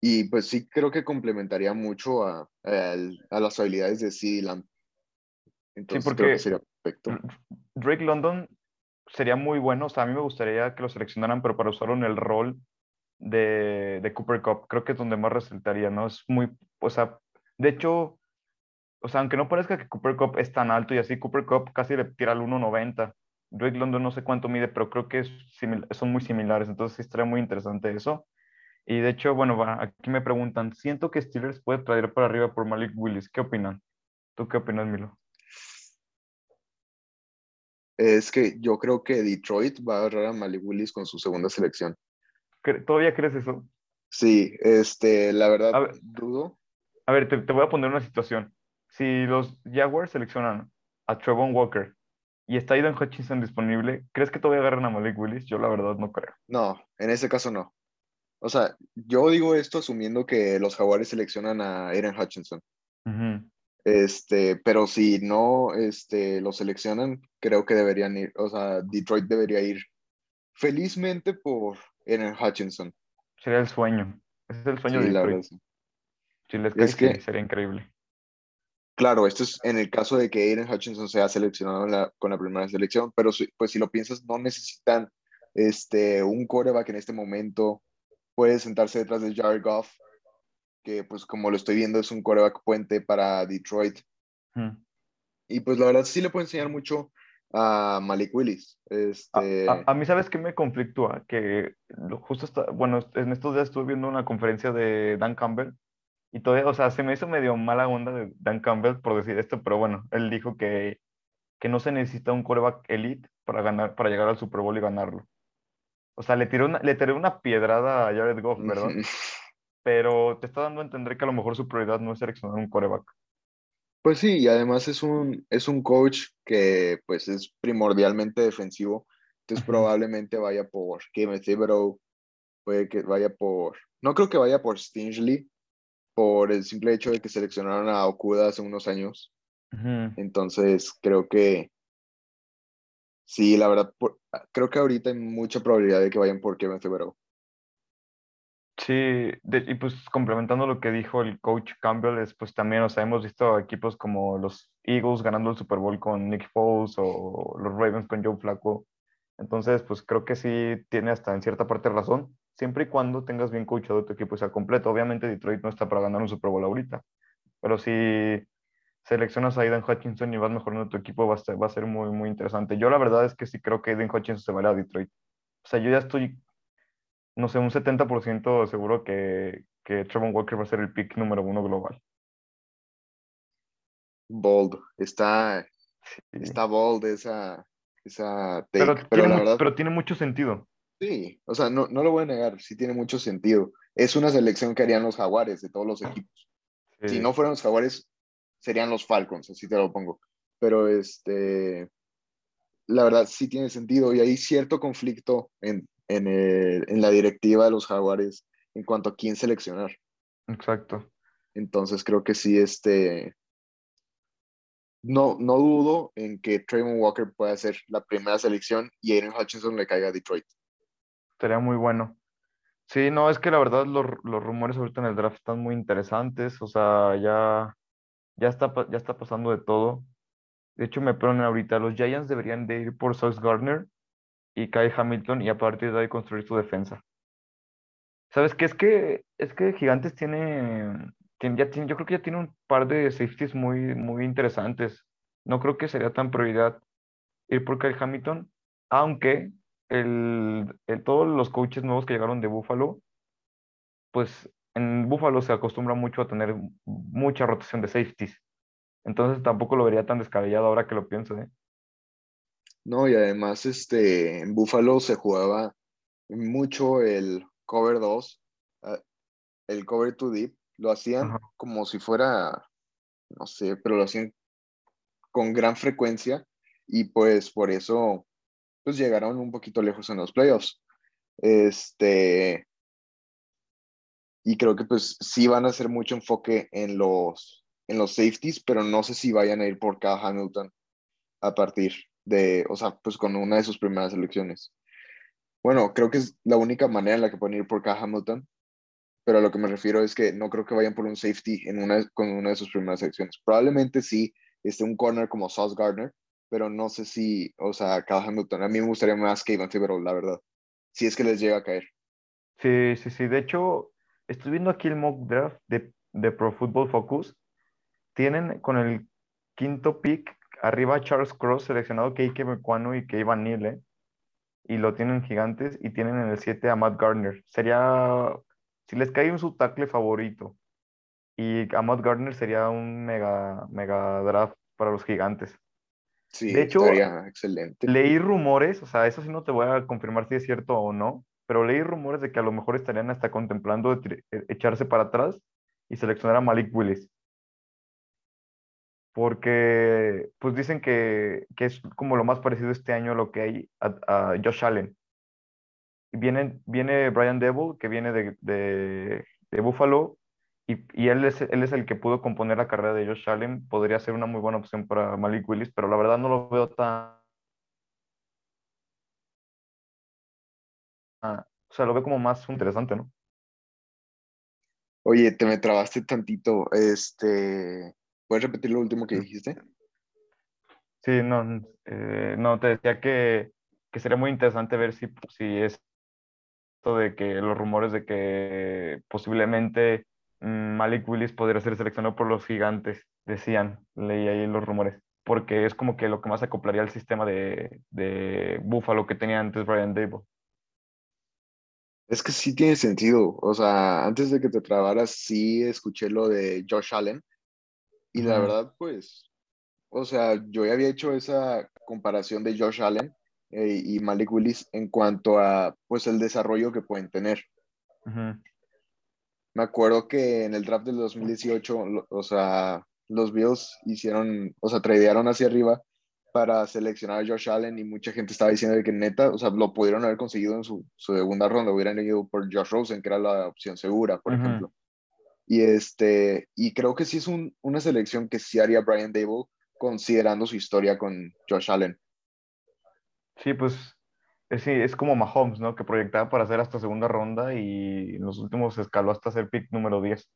y pues sí creo que complementaría mucho a, a las habilidades de CeeDee Lamb. Entonces creo porque- que sería perfecto. Drake London sería muy bueno, o sea, a mí me gustaría que lo seleccionaran, pero para usarlo en el rol de, de Cooper Cup, creo que es donde más resaltaría, ¿no? Es muy, o sea, de hecho, o sea, aunque no parezca que Cooper Cup es tan alto y así, Cooper Cup casi le tira al 1.90. Drake London no sé cuánto mide, pero creo que es son muy similares, entonces sí estaría muy interesante eso. Y de hecho, bueno, aquí me preguntan, siento que Steelers puede traer para arriba por Malik Willis, ¿qué opinan? ¿Tú qué opinas, Milo? Es que yo creo que Detroit va a agarrar a Malik Willis con su segunda selección. ¿Cre- ¿Todavía crees eso? Sí, este, la verdad, A ver. dudo. A ver, te, te voy a poner una situación. Si los Jaguars seleccionan a Trevon Walker y está Aidan Hutchinson disponible, ¿crees que todavía agarran a Malik Willis? Yo la verdad no creo. No, en ese caso no. O sea, yo digo esto asumiendo que los Jaguares seleccionan a Aiden Hutchinson. Este, pero si no este, lo seleccionan, creo que deberían ir, o sea, Detroit debería ir felizmente por Aiden Hutchinson. Sería el sueño. Ese es el sueño Sí, de la Detroit. sí. Si les Es que- sería increíble. claro, esto es en el caso de que Aiden Hutchinson sea seleccionado con la primera selección, pero pues si lo piensas, no necesitan este, un coreback en este momento. Puede sentarse detrás de Jared Goff, que pues como lo estoy viendo es un coreback puente para Detroit. Y pues la verdad sí le puedo enseñar mucho a Malik Willis. Este... A, mí, ¿sabes qué me conflictúa? Que justo bueno, en estos días estuve viendo una conferencia de Dan Campbell y todavía, o sea, se me hizo medio mala onda de Dan Campbell por decir esto, pero bueno, él dijo que, que no se necesita un coreback elite para, ganar, para llegar al Super Bowl y ganarlo. O sea, le tiró una, le tiró una piedrada a Jared Goff, ¿verdad? pero te está dando a entender que a lo mejor su prioridad no es seleccionar un coreback. Pues sí, y además es un, es un coach que pues es primordialmente defensivo, entonces probablemente vaya por Kevin Thibodeau, puede que vaya por, no creo que vaya por Stingley, por el simple hecho de que seleccionaron a Okuda hace unos años. Entonces creo que sí, la verdad, creo que ahorita hay mucha probabilidad de que vayan por Kevin Thibodeau. Sí, y pues complementando lo que dijo el coach Campbell, es, pues también, o sea, hemos visto equipos como los Eagles ganando el Super Bowl con Nick Foles o los Ravens con Joe Flacco. Entonces, pues creo que sí tiene hasta en cierta parte razón, siempre y cuando tengas bien coachado tu equipo sea completo. Obviamente Detroit no está para ganar un Super Bowl ahorita, pero si seleccionas a Aiden Hutchinson y vas mejorando tu equipo, va a ser, va a ser muy, muy interesante. Yo la verdad es que sí creo que Aiden Hutchinson se va a Detroit. O sea, yo ya estoy no sé, un 70% seguro que, que Trevor Walker va a ser el pick número uno global. Bold, está, está bold esa, esa pero, tiene, pero tiene mucho sentido. Sí, o sea, no, no lo voy a negar, sí tiene mucho sentido. Es una selección que harían los jaguares de todos los equipos. Si no fueran los jaguares, serían los Falcons, así te lo pongo. Pero este, la verdad sí tiene sentido y hay cierto conflicto en, en, la directiva de los Jaguares en cuanto a quién seleccionar. Exacto. Entonces creo que sí, este, no, no dudo en que Trayvon Walker pueda ser la primera selección y Aiden Hutchinson le caiga a Detroit. Sería muy bueno. Sí, no, es que la verdad los, los, rumores ahorita en el draft están muy interesantes, o sea, ya, ya, está, ya está pasando de todo. De hecho, me ponen ahorita, los Giants deberían de ir por Sauce Gardner y cae Hamilton y a partir de ahí construir su defensa. ¿Sabes qué? Es que, es que Gigantes tiene, tiene, ya tiene, yo creo que ya tiene un par de safeties muy, muy interesantes. No creo que sería tan prioridad ir por Kyle Hamilton, aunque el, el, todos los coaches nuevos que llegaron de Buffalo, pues en Buffalo se acostumbra mucho a tener mucha rotación de safeties. Entonces tampoco lo vería tan descabellado ahora que lo pienso, ¿eh? No, y además este, en Buffalo se jugaba mucho el cover 2, ah, el cover 2 deep, lo hacían como si fuera, no sé, pero lo hacían con gran frecuencia y pues por eso pues llegaron un poquito lejos en los playoffs. Este, y creo que pues sí van a hacer mucho enfoque en los, en los safeties, pero no sé si vayan a ir por cada Hamilton a partir de, o sea, pues con una de sus primeras elecciones. Bueno, creo que es la única manera en la que pueden ir por K. Hamilton, pero a lo que me refiero es que no creo que vayan por un safety en una, con una de sus primeras elecciones. Probablemente sí, esté un corner como Sauce Gardner, pero no sé si, o sea, K. Hamilton, a mí me gustaría más Kevin Thibodeau, la verdad, si es que les llega a caer. Sí, sí, sí, de hecho, estoy viendo aquí el mock draft de, de Pro Football Focus, tienen con el quinto pick arriba Charles Cross, seleccionado Keike Mecuano y Kei Van Nile, y lo tienen gigantes, y tienen en el 7 a Matt Gardner. Sería, si les cae un su tackle favorito, y a Matt Gardner sería un mega, mega draft para los gigantes. Sí, de hecho, excelente. Leí rumores, o sea, eso sí no te voy a confirmar si es cierto o no, pero leí rumores de que a lo mejor estarían hasta contemplando echarse para atrás y seleccionar a Malik Willis porque pues dicen que, es como lo más parecido este año a lo que hay a, Josh Allen. Viene, viene Brian Devil, que viene de, de, Buffalo, y, él, es, él es el que pudo componer la carrera de Josh Allen. Podría ser una muy buena opción para Malik Willis, pero la verdad no lo veo tan... o sea, lo veo como más interesante, ¿no? Oye, te me trabaste tantito. Este, ¿Puedes repetir lo último que dijiste? Sí, no, eh, no, te decía que, que sería muy interesante ver si, si es esto de que los rumores de que posiblemente mm, Malik Willis podría ser seleccionado por los gigantes, decían, leí ahí los rumores, porque es como que lo que más acoplaría al sistema de, de Buffalo que tenía antes Brian Dable. Es que sí tiene sentido. O sea, antes de que te trabaras, sí escuché lo de Josh Allen. Y la verdad, pues, o sea, yo ya había hecho esa comparación de Josh Allen eh, y Malik Willis en cuanto a, pues, el desarrollo que pueden tener. Ujú. Me acuerdo que en el draft del 2018, lo- o sea, los Bills hicieron, o sea, tradearon hacia arriba para seleccionar a Josh Allen y mucha gente estaba diciendo de que neta, o sea, lo pudieron haber conseguido en su, su segunda ronda, hubieran ido por Josh Rosen, que era la opción segura, por ejemplo. Y este, y creo que sí es un- una selección que sí haría Brian Dable considerando su historia con Josh Allen. Sí, pues es, es como Mahomes, ¿no? Que proyectaba para hacer hasta segunda ronda y en los últimos escaló hasta ser pick número 10.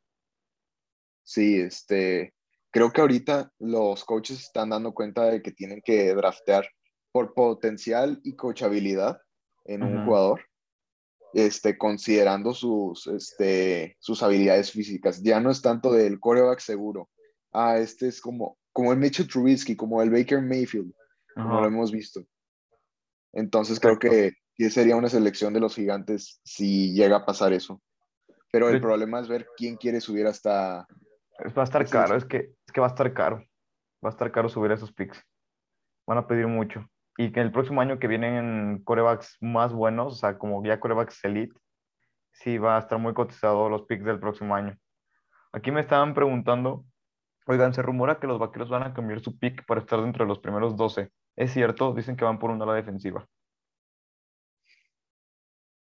Sí, este, creo que ahorita los coaches están dando cuenta de que tienen que draftear por potencial y coachabilidad en un jugador, este, considerando sus, este, sus habilidades físicas. Ya no es tanto del coreback seguro. Ah, este es como, como el Mitchell Trubisky, como el Baker Mayfield, como Ajá. lo hemos visto. Entonces creo que sería una selección de los gigantes si llega a pasar eso. Pero el problema es ver quién quiere subir hasta... Es- Va a estar caro, es- es que, es que va a estar caro. Va a estar caro subir esos picks. Van a pedir mucho. Y que el próximo año que vienen corebacks más buenos, o sea, como ya corebacks elite, sí va a estar muy cotizado los picks del próximo año. Aquí me estaban preguntando, oigan, se rumora que los vaqueros van a cambiar su pick para estar dentro de los primeros 12. ¿Es cierto? Dicen que van por una ala defensiva.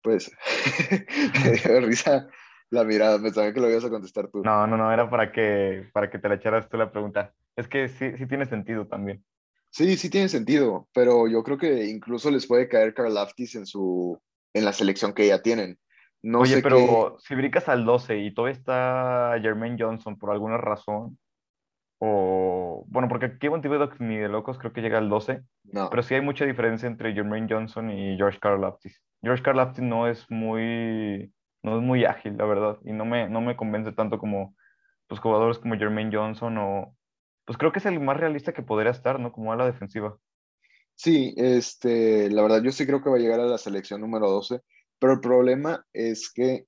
Pues me dio risa la mirada, pensaba que lo ibas a contestar tú. No, no, no, era para que, para que te la echaras tú la pregunta. Es que sí, sí tiene sentido también. Sí, sí tiene sentido, pero yo creo que incluso les puede caer Karl Aftis en su en la selección que ya tienen. No Oye, sé pero qué, si brincas al 12 y todavía está Jermaine Johnson por alguna razón, o bueno, porque aquí Thibodeau ni de locos creo que llega al 12, no. pero sí hay mucha diferencia entre Jermaine Johnson y George Karlaftis. George Karlaftis no es muy, no es muy ágil, la verdad, y no me, no me convence tanto como pues, jugadores como Jermaine Johnson o pues creo que es el más realista que podría estar, ¿no? Como a la defensiva. Sí, este, la verdad yo sí creo que va a llegar a la selección número 12, pero el problema es que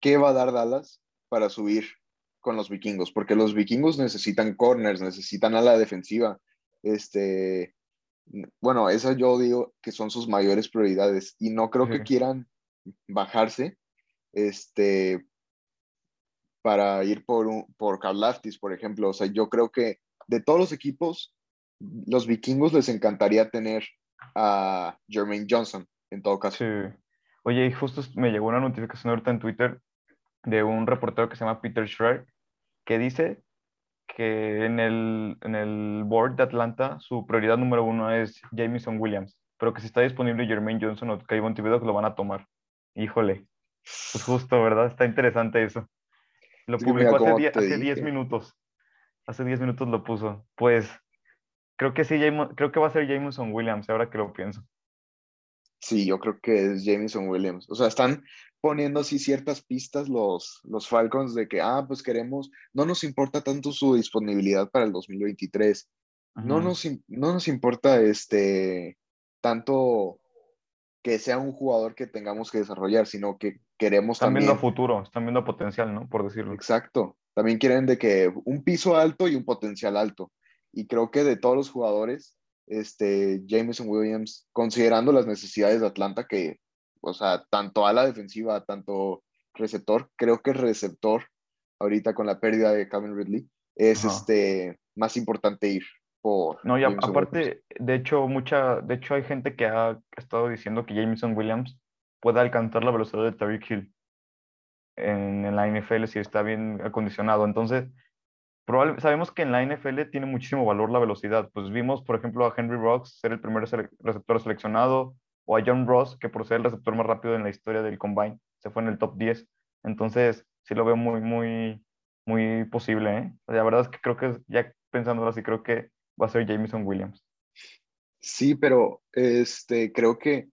¿qué va a dar Dallas para subir con los vikingos? Porque los vikingos necesitan corners, necesitan a la defensiva. Este, bueno, esas yo digo que son sus mayores prioridades y no creo que quieran bajarse este, para ir por, un, por Karlaftis, por ejemplo. O sea, yo creo que de todos los equipos, los vikingos les encantaría tener a Jermaine Johnson, en todo caso. Sí. Oye, y justo me llegó una notificación ahorita en Twitter de un reportero que se llama Peter Schreier, que dice que en el, en el board de Atlanta su prioridad número uno es Jameson Williams, pero que si está disponible Jermaine Johnson o Kayvon Thibodeau, lo van a tomar. Híjole, pues justo, ¿verdad? Está interesante eso. Lo publicó hace, como die- te hace 10 dije. minutos. Hace 10 minutos lo puso. Pues creo que sí, Jamo- creo que va a ser Jameson Williams, ahora que lo pienso. Sí, yo creo que es Jameson Williams. O sea, están poniendo así ciertas pistas los, los Falcons de que, ah, pues queremos, no nos importa tanto su disponibilidad para el 2023. No nos, no nos importa este tanto que sea un jugador que tengamos que desarrollar, sino que queremos Están también. viendo a futuro, están viendo potencial, ¿no? Por decirlo. Exacto. También quieren de que un piso alto y un potencial alto. Y creo que de todos los jugadores, este, Jameson Williams, considerando las necesidades de Atlanta, que, o sea, tanto a la defensiva, tanto receptor, creo que el receptor, ahorita con la pérdida de Calvin Ridley, es Ajá. este, más importante ir por No, y a- Jameson Williams. aparte, de hecho, mucha, de hecho hay gente que ha estado diciendo que Jameson Williams puede alcanzar la velocidad de Tariq Hill en, en la NFL si está bien acondicionado. Entonces, probable- sabemos que en la NFL tiene muchísimo valor la velocidad. Pues vimos, por ejemplo, a Henry Rocks ser el primer sele- receptor seleccionado, o a John Ross, que por ser el receptor más rápido en la historia del Combine, se fue en el top 10. Entonces, sí lo veo muy, muy, muy posible, ¿eh? La verdad es que creo que, ya pensándolo así, creo que va a ser Jameson Williams. Sí, pero este, creo que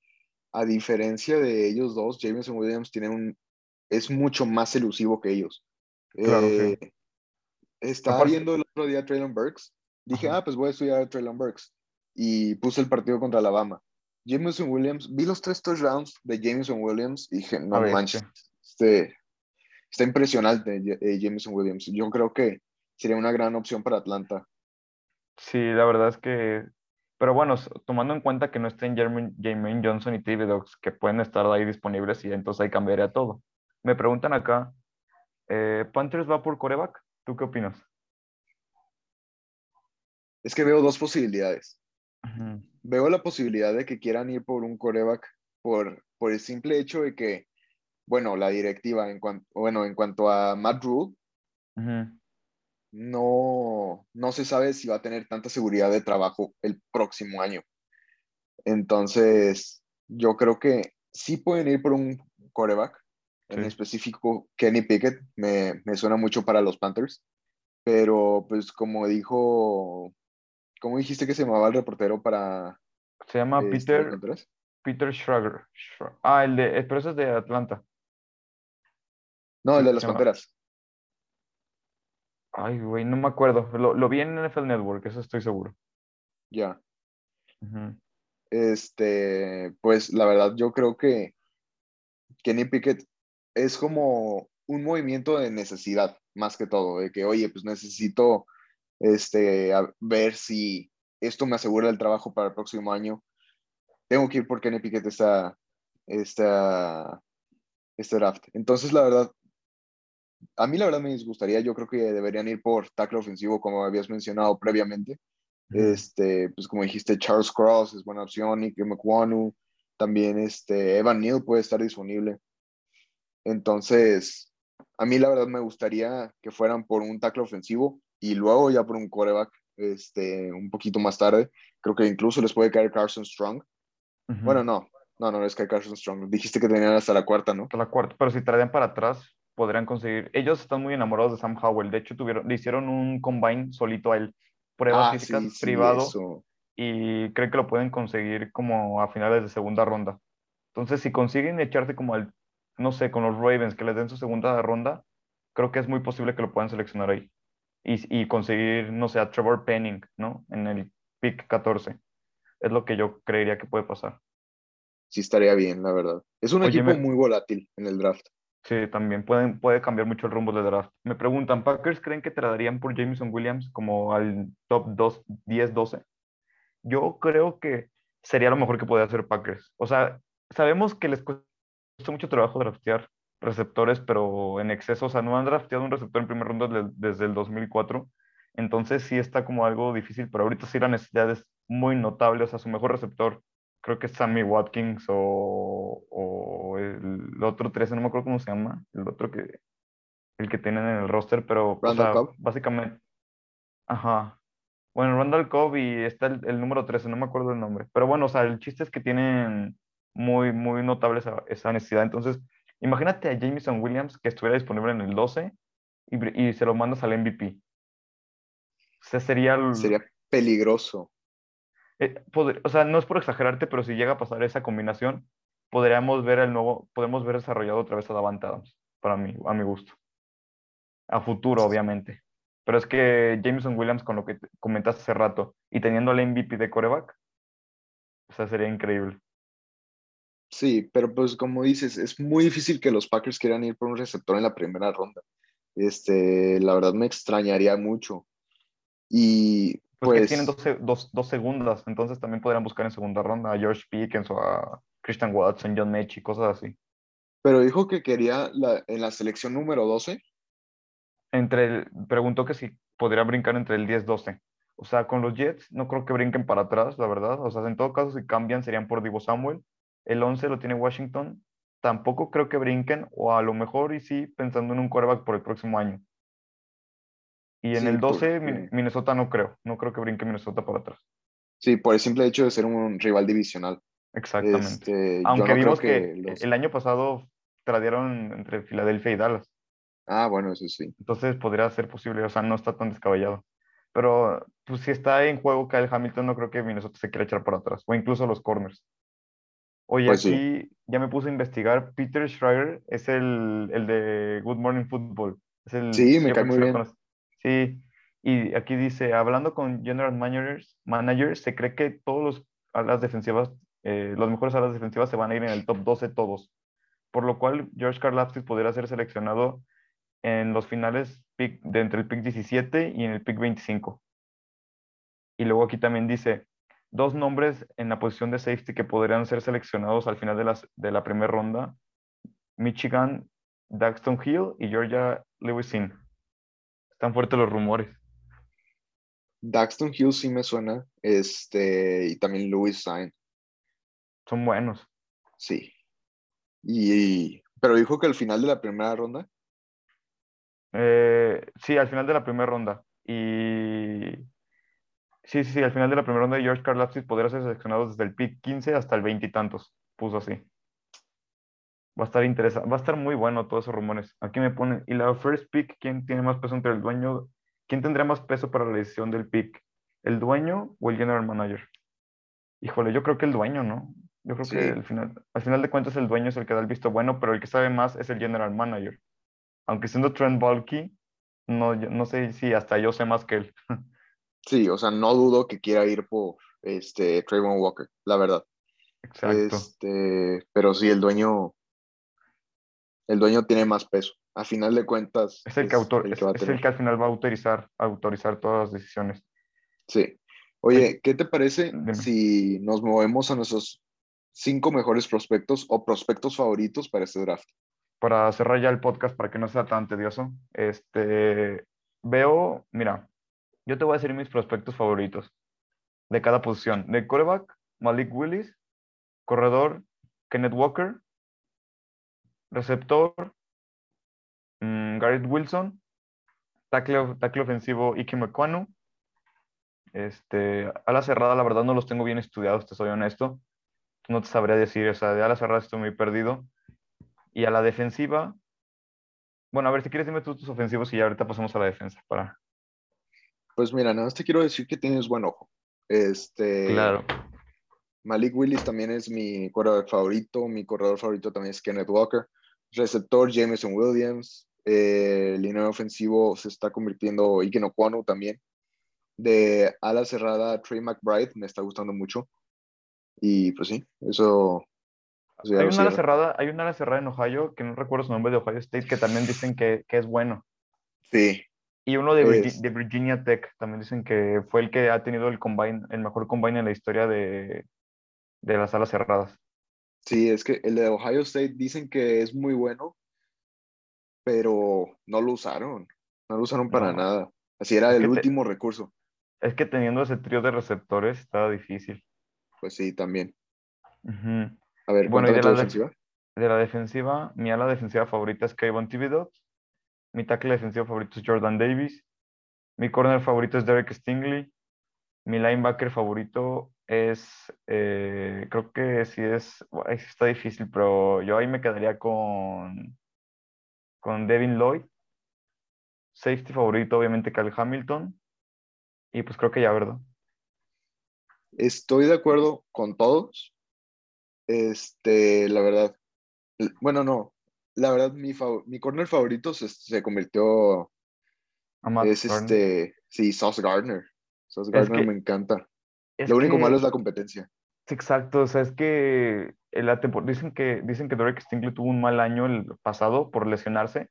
a diferencia de ellos dos, Jameson Williams tiene un, es mucho más elusivo que ellos. Claro, sí. Eh, estaba Aparte- viendo el otro día a Traylon Burks. Dije, Ajá. ah, pues voy a estudiar a Traylon Burks. Y puse el partido contra Alabama. Jameson Williams, vi los tres touchdowns de Jameson Williams y dije, no manches, este, está impresionante eh, Jameson Williams. Yo creo que sería una gran opción para Atlanta. Sí, la verdad es que, pero bueno, tomando en cuenta que no estén Jermaine, Johnson y Thibodeaux, que pueden estar ahí disponibles y entonces ahí cambiaría todo. Me preguntan acá, eh, ¿Panthers va por coreback? ¿Tú qué opinas? Es que veo dos posibilidades. Veo la posibilidad de que quieran ir por un coreback por, por el simple hecho de que, bueno, la directiva, en cuanto, bueno, en cuanto a Matt Rule. No, no se sabe si va a tener tanta seguridad de trabajo el próximo año. Entonces, yo creo que sí pueden ir por un coreback, en Sí. específico Kenny Pickett, me, me suena mucho para los Panthers, pero pues como dijo, ¿cómo dijiste que se llamaba el reportero para Se llama este, Peter? Peter Schrager. Schra- Ah, el de, eh, pero es de Atlanta. No, el de las Panteras. Ay, güey, no me acuerdo. Lo, lo vi en NFL Network, eso estoy seguro. Ya. Este, pues la verdad yo creo que Kenny Pickett es como un movimiento de necesidad, más que todo, de que, oye, pues necesito este, a- ver si esto me asegura el trabajo para el próximo año. Tengo que ir por Kenny Pickett esta, esta, este draft. Entonces, la verdad, a mí la verdad me disgustaría, yo creo que deberían ir por tackle ofensivo, como habías mencionado previamente. Este, pues como dijiste, Charles Cross es buena opción, Nick McWanu, también este, Evan Neal puede estar disponible. Entonces, a mí la verdad me gustaría que fueran por un tackle ofensivo y luego ya por un quarterback este, un poquito más tarde. Creo que incluso les puede caer Carson Strong. Ujú. Bueno, no, no, no les cae Carson Strong. Dijiste que tenían hasta la cuarta, ¿no? Hasta la cuarta, pero si traían para atrás, podrían conseguir. Ellos están muy enamorados de Sam Howell. De hecho, tuvieron, le hicieron un combine solito a él, pruebas Ah, físicas sí, sí, privado, eso. y creen que lo pueden conseguir como a finales de segunda ronda. Entonces, si consiguen echarse como al, no sé, con los Ravens, que les den su segunda ronda, creo que es muy posible que lo puedan seleccionar ahí. Y, y conseguir, no sé, a Trevor Penning, ¿no? En el pick 14. Es lo que yo creería que puede pasar. Sí estaría bien, la verdad. Es un Oye, equipo me- muy volátil en el draft. Sí, también pueden, puede cambiar mucho el rumbo del draft. Me preguntan, ¿Packers creen que tradarían por Jameson Williams como al top 2, 10, 12? Yo creo que sería lo mejor que podría hacer Packers. O sea, sabemos que les cuesta mucho trabajo draftear receptores, pero en exceso, o sea, no han drafteado un receptor en primera ronda de- desde el 2004. Entonces sí está como algo difícil, pero ahorita sí la necesidad es muy notable. O sea, su mejor receptor creo que es Sammy Watkins o, o el otro 13, no me acuerdo cómo se llama, el otro que, el que tienen en el roster, pero, o sea, básicamente, ajá. Bueno, Randall Cobb y está el, el número 13, no me acuerdo el nombre. Pero bueno, o sea, el chiste es que tienen muy, muy notable esa, esa necesidad. Entonces, imagínate a Jameson Williams que estuviera disponible en el 12 y, y se lo mandas al MVP. O sea, sería, el- Sería peligroso. Eh, poder- o sea, no es por exagerarte, pero si llega a pasar esa combinación, podríamos ver el nuevo, podemos ver desarrollado otra vez a Davante Adams, para mí, a mi gusto. A futuro, obviamente. Pero es que Jameson Williams, con lo que te- comentaste hace rato, y teniendo el MVP de coreback, o sea, sería increíble. Sí, pero pues como dices, es muy difícil que los Packers quieran ir por un receptor en la primera ronda. Este, la verdad me extrañaría mucho. Y Pues, que pues, tienen dos, dos, dos segundas, entonces también podrían buscar en segunda ronda a George Pickens o a Christian Watson, John Mechie, cosas así. pero dijo que quería la, en la selección número 12. Entre el, preguntó que si podría brincar entre el 10-12. O sea, con los Jets no creo que brinquen para atrás, la verdad. O sea, en todo caso, si cambian serían por Divo Samuel. El 11 lo tiene Washington. Tampoco creo que brinquen, o a lo mejor y sí, pensando en un quarterback por el próximo año. Y en Sí, el 12, porque- Min- Minnesota no creo. No creo que brinque Minnesota para atrás. Sí, por el simple hecho de ser un rival divisional. Exactamente. Este, Aunque no vimos que, los- el año pasado tradearon entre Filadelfia y Dallas. Ah, bueno, eso sí. Entonces podría ser posible, o sea, no está tan descabellado. Pero pues si está en juego Kyle Hamilton, no creo que Minnesota se quiera echar para atrás, o incluso los corners. Oye, Pues sí. aquí ya me puse a investigar. Peter Schreier es el, el de Good Morning Football. Es el, Sí, me cae muy sí bien. Sí, y aquí dice, hablando con general managers, se cree que todos los alas defensivas, eh, los mejores alas defensivas se van a ir en el top 12 todos. Por lo cual, George Karlaftis podría ser seleccionado en los finales pick, de entre el pick 17 y en el pick 25. Y luego aquí también dice, dos nombres en la posición de safety que podrían ser seleccionados al final de, las, de la primera ronda, Michigan, Daxton Hill y Georgia Lewisin. Están fuertes los rumores. Daxton Hill sí me suena, este, y también Louis Sain, Son buenos. sí. Y, pero dijo que al final de la primera ronda, Eh, sí, al final de la primera ronda. Y sí, sí, sí, al final de la primera ronda George Karlaftis podría ser seleccionado desde el pick 15 hasta el 20 y tantos. Puso así. Va a estar interesante, va a estar muy bueno todos esos rumores. Aquí me ponen, y la first pick, ¿quién tiene más peso entre el dueño? ¿Quién tendría más peso para la decisión del pick? ¿El dueño o el general manager? Híjole, yo creo que el dueño, ¿no? Yo creo Sí. que al final, al final de cuentas el dueño es el que da el visto bueno, pero el que sabe más es el general manager. Aunque siendo Trent Baalke, no, no sé si hasta yo sé más que él. sí, o sea, no dudo que quiera ir por este Trayvon Walker, la verdad. Exacto. Este, pero sí, el dueño, el dueño tiene más peso. A final de cuentas, Es el que, autor, el es, que el que al final va a autorizar, a autorizar todas las decisiones. Sí. Oye, ¿qué te parece Dime. si nos movemos a nuestros cinco mejores prospectos o prospectos favoritos para este draft? Para cerrar ya el podcast, para que no sea tan tedioso, este, veo, mira, yo te voy a decir mis prospectos favoritos de cada posición. De quarterback, Malik Willis, corredor, Kenneth Walker, receptor, mm, Garrett Wilson, tackle, tackle ofensivo, Ike Mekwanu, este, a la cerrada, la verdad no los tengo bien estudiados, te soy honesto. No te sabría decir, o sea, de a la cerrada estoy muy perdido. Y a la defensiva, bueno, a ver, si quieres dime tú tus ofensivos y ya ahorita pasamos a la defensa. Para... Pues mira, nada más te quiero decir que tienes buen ojo. Este, Claro. Malik Willis también es mi corredor favorito. Mi corredor favorito también es Kenneth Walker. Receptor Jameson Williams. Eh, línea ofensivo se está convirtiendo Ike Okwonu también. De ala cerrada, Trey McBride me está gustando mucho. Y pues sí, eso. Hay una ala cerrada, hay una ala cerrada en Ohio, que no recuerdo su nombre de Ohio State, que también dicen que, que es bueno. Sí, Y uno de, de Virginia Tech, también dicen que fue el que ha tenido el combine, el mejor combine en la historia de, de las alas cerradas. sí, es que el de Ohio State dicen que es muy bueno, pero no lo usaron. No lo usaron para No. nada. Así era Es el te- último recurso. Es que teniendo ese trío de receptores estaba difícil. Pues sí, también. A ver, Bueno, y de la def- defensiva. De la defensiva, mi ala defensiva favorita es Kayvon Thibodeau. Mi tackle defensivo favorito es Jordan Davis. Mi corner favorito es Derek Stingley. Mi linebacker favorito es, eh, creo que sí es, está difícil, pero yo ahí me quedaría con, con Devin Lloyd. Safety favorito, obviamente, Cal Hamilton. Y pues creo que ya, ¿verdad? Estoy de acuerdo con todos. Este, la verdad. Bueno, no. La verdad, mi, fav- mi corner favorito se, se convirtió. Es Gardner. este. Sí, Sauce Gardner. Sauce Es Gardner que- me encanta. Es Lo único que- malo es la competencia. Exacto, o sea, es que la tempor- dicen que dicen que Derek Stingley tuvo un mal año el pasado por lesionarse,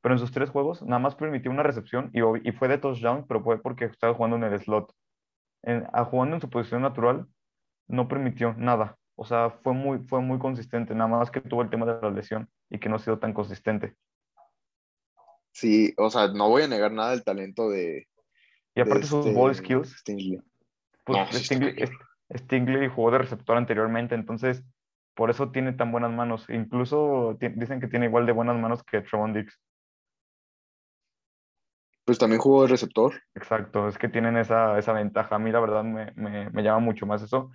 pero en sus tres juegos nada más permitió una recepción y, y fue de touchdown, pero fue porque estaba jugando en el slot. En, a- jugando en su posición natural, no permitió nada. O sea, fue muy, fue muy consistente, nada más que tuvo el tema de la lesión y que no ha sido tan consistente. Sí, o sea, no voy a negar nada del talento de. Y aparte de sus este ball skills, Stingley. Pues No, Stingley, cañón. Stingley jugó de receptor anteriormente, entonces por eso tiene tan buenas manos. Incluso dicen que tiene igual de buenas manos que Trevon Diggs. Pues también jugó de receptor. Exacto, es que tienen esa, esa ventaja. A mí la verdad me, me- me llama mucho más eso.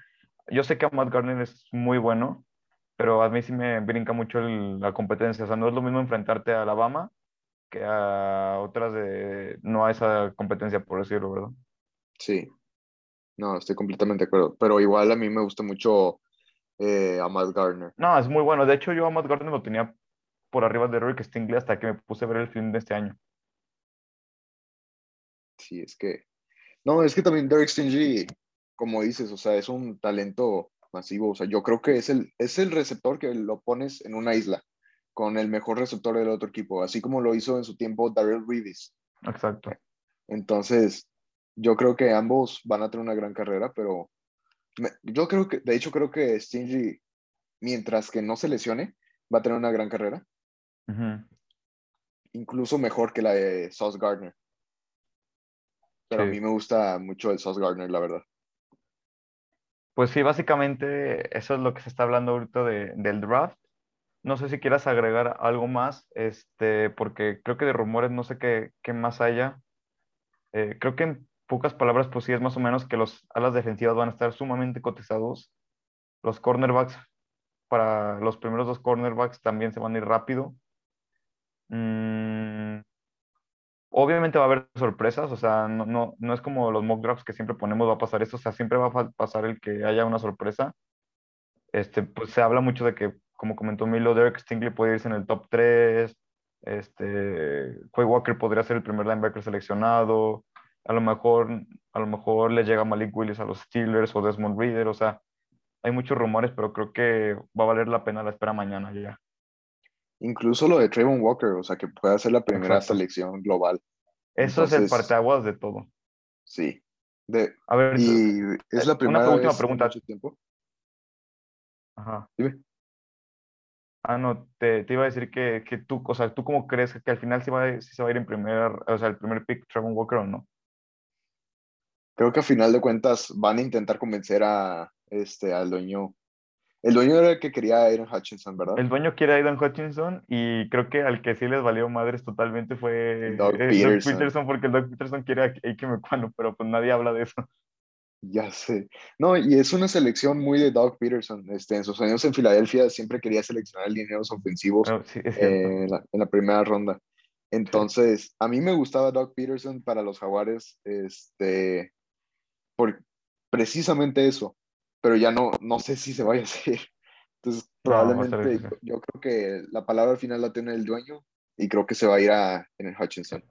Yo sé que a Matt Garner es muy bueno, pero a mí sí me brinca mucho el- la competencia. O sea, no es lo mismo enfrentarte a Alabama que a otras de no a esa competencia, por decirlo, ¿verdad? Sí. No, estoy completamente de acuerdo. Pero igual a mí me gusta mucho eh, a Matt Gardner. No, es muy bueno. De hecho, yo a Matt Gardner lo tenía por arriba de Rick Stingley hasta que me puse a ver el film de este año. Sí, es que. No, es que también Derek Stingley, como dices, o sea, es un talento masivo. O sea, yo creo que es el, es el receptor que lo pones en una isla con el mejor receptor del otro equipo, así como lo hizo en su tiempo Darrell Reeves. Exacto. Entonces, yo creo que ambos van a tener una gran carrera, pero me- yo creo que, de hecho, creo que Stingy, mientras que no se lesione, va a tener una gran carrera, incluso mejor que la de Sauce Gardner. Pero a mí me gusta mucho el Sauce Gardner, la verdad. Pues sí, básicamente eso es lo que se está hablando ahorita de- del draft. No sé si quieras agregar algo más, este, porque creo que de rumores no sé qué, qué más haya. Eh, creo que en pocas palabras, pues sí es más o menos que los alas defensivas van a estar sumamente cotizados. Los cornerbacks, para los primeros dos cornerbacks también se van a ir rápido. Mm, obviamente va a haber sorpresas, o sea, no, no, no es como los mock drafts que siempre ponemos va a pasar esto, o sea, siempre va a pasar el que haya una sorpresa. Este, pues se habla mucho de que, como comentó Milo, Derek Stingley puede irse en el top 3, este, Quay Walker podría ser el primer linebacker seleccionado, a lo mejor, a lo mejor le llega Malik Willis a los Steelers o Desmond Reader, o sea, hay muchos rumores, pero creo que va a valer la pena la espera mañana ya. Incluso lo de Trayvon Walker, o sea, que pueda ser la primera Exacto. selección global. Eso es el parteaguas de todo. Sí. De, A ver, y es la una primera última vez en pregunta. mucho tiempo. ajá. Dime. Ah, no, te, te iba a decir que, que tú, o sea, ¿tú cómo crees que al final sí, va, se va a ir en primer, o sea, el primer pick Trevor Walker o no? Creo que a final de cuentas van a intentar convencer a este al dueño. El dueño era el que quería a Aiden Hutchinson, ¿verdad? El dueño quiere a Aidan Hutchinson y creo que al que sí les valió madres totalmente fue El Doug eh, Peterson. porque el Doug Peterson quiere a Ike Mekwanu, pero pues nadie habla de eso. Ya sé. No, y es una selección muy de Doug Peterson. Este, en sus años en Filadelfia siempre quería seleccionar lineos ofensivos Pero sí, eh, en, la, en la primera ronda. Entonces, a mí me gustaba Doug Peterson para los Jaguares, este, por precisamente eso, pero ya no, no sé si se vaya a hacer. Entonces, probablemente yo creo que la palabra al final la tiene el dueño y creo que se va a ir a en el Hutchinson.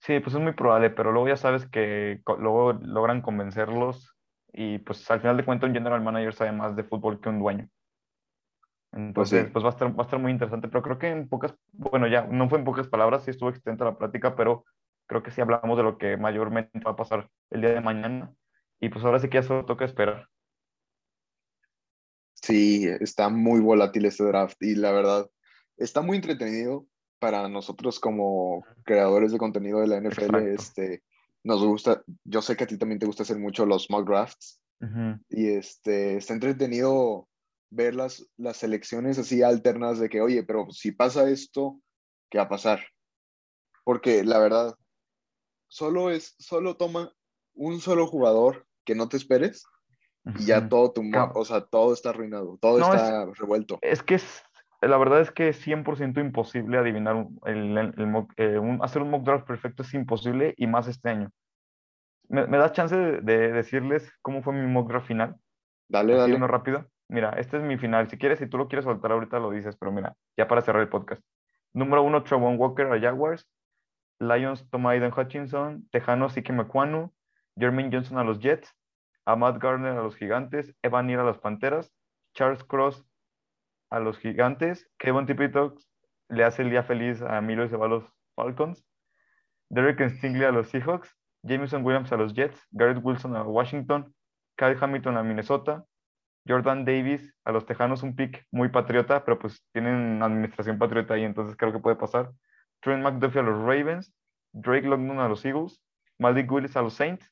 Sí, pues es muy probable, pero luego ya sabes que luego logran convencerlos y pues al final de cuentas un general manager sabe más de fútbol que un dueño. Entonces, sí. pues va a estar, va a estar muy interesante, pero creo que en pocas, bueno, ya no fue en pocas palabras, sí estuvo extensa la plática, pero creo que sí hablamos de lo que mayormente va a pasar el día de mañana y pues ahora sí que ya solo toca esperar. Sí, está muy volátil este draft y la verdad está muy entretenido para nosotros como creadores de contenido de la NFL. Exacto. Este, nos gusta, yo sé que a ti también te gusta hacer mucho los mock drafts y este, está entretenido ver las, las selecciones así alternas de que, oye, pero si pasa esto, ¿qué va a pasar? Porque la verdad, solo es, solo toma un solo jugador que no te esperes y ya todo tu, o sea, todo está arruinado, todo No, es- está revuelto. Es que es, la verdad es que es 100% imposible adivinar un- el, el- el mock- eh, un- hacer un mock draft perfecto es imposible y más este año. ¿Me, me das chance de, de decirles cómo fue mi mock draft final? Dale, Así dale. uno rápido. Mira, este es mi final. Si quieres, si tú lo quieres soltar ahorita, lo dices, pero mira, ya para cerrar el podcast. Número uno, Trevon Walker a Jaguars. Lions toma Aiden Hutchinson. Tejanos, Ike Mekwanu. Jermaine Johnson a los Jets. Ahmad Gardner a los Gigantes. Evan Neal a las Panteras. Charles Cross a los Gigantes. Kevin Tipitox le hace el día feliz a Milo y se va a los Falcons. Derek Stingley a los Seahawks. Jameson Williams a los Jets. Garrett Wilson a Washington. Kyle Hamilton a Minnesota. Jordan Davis a los Tejanos, un pick muy patriota, pero pues tienen administración patriota ahí, entonces creo que puede pasar. Trent McDuffie a los Ravens, Drake London a los Eagles, Malik Willis a los Saints,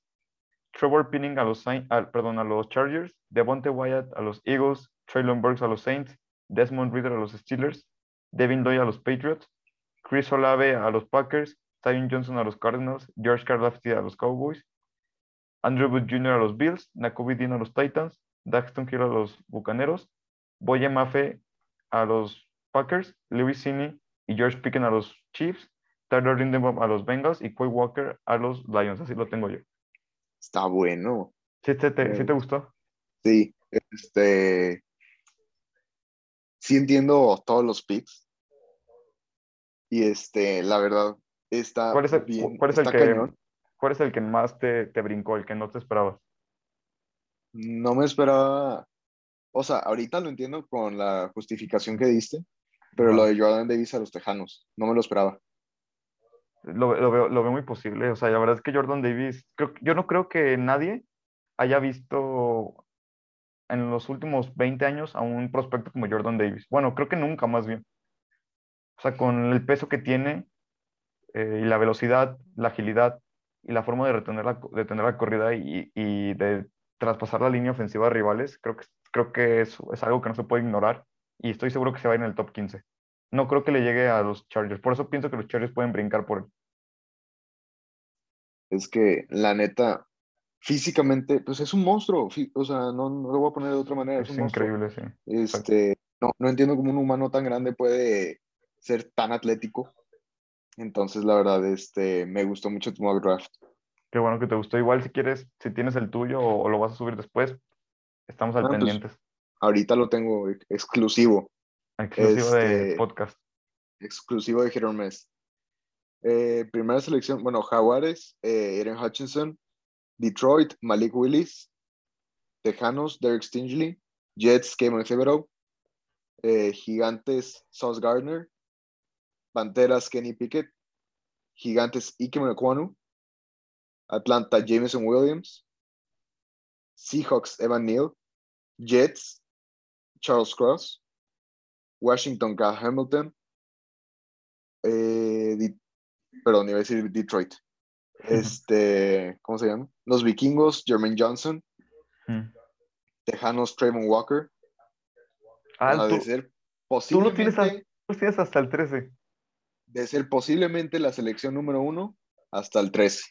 Trevor Pinning a los, ah, perdón, a los Chargers, Devonte Wyatt a los Eagles, Traylon Burks a los Saints, Desmond Reader a los Steelers, Devin Doy a los Patriots, Chris Olave a los Packers, Zion Johnson a los Cardinals, George Karlaftis a los Cowboys, Andrew Booth Jr. a los Bills, Nakobe Dean a los Titans, Daxton Hill a los Bucaneros, Boye Mafe a los Packers, Lewis Cine y George Pickens a los Chiefs, Tyler Lindenbaum a los Bengals y Quay Walker a los Lions. Así lo tengo yo. Está bueno. ¿Sí te, te- sí te Eh, gustó? Sí, este. Sí entiendo todos los picks. Y este, la verdad, está ¿Cuál es el, bien, cuál es el que, cañón. cuál es el que más te, te brincó, el que no te esperabas? No me esperaba. O sea, ahorita lo entiendo con la justificación que diste, pero lo de Jordan Davis a los Tejanos, no me lo esperaba. Lo, lo veo, lo veo muy posible. O sea, la verdad es que Jordan Davis, creo, yo no creo que nadie haya visto en los últimos 20 años a un prospecto como Jordan Davis. Bueno, creo que nunca más bien. O sea, con el peso que tiene eh, y la velocidad, la agilidad y la forma de retener la, de tener la corrida y, y de traspasar la línea ofensiva de rivales, creo que, creo que es, es algo que no se puede ignorar y estoy seguro que se va a ir en el top 15. No creo que le llegue a los Chargers. Por eso pienso que los Chargers pueden brincar por él. Es que, la neta, físicamente, pues es un monstruo. O sea, no, no lo voy a poner de otra manera, es Es un monstruo. increíble, sí. Este, no, no entiendo cómo un humano tan grande puede ser tan atlético. Entonces, la verdad, este, me gustó mucho tu mock draft. Qué bueno que te gustó. Igual si quieres, si tienes el tuyo o, o lo vas a subir después, estamos al Ah, pues, pendientes. Ahorita lo tengo ex- exclusivo, de este- podcast. exclusivo de or Miss. Eh, primera selección, bueno, Jaguares, eh, Aaron Hutchinson, Detroit, Malik Willis, Tejanos, Derek Stingley, Jets, Kevin Thibodeau, eh, Gigantes, Sauce Gardner, Panteras, Kenny Pickett, Gigantes, Ike Mekwanu, Atlanta, Jameson Williams, Seahawks, Evan Neal, Jets, Charles Cross, Washington, Cal Hamilton, eh, Di- perdón, iba a decir Detroit. Este, ¿cómo se llama? Los vikingos, Jermaine Johnson, Mm. Tejanos, Trayvon Walker. Ah, o sea, de tú, ser tú lo tienes, a- posiblemente, tú tienes hasta el 13. de ser posiblemente la selección número uno hasta el 13.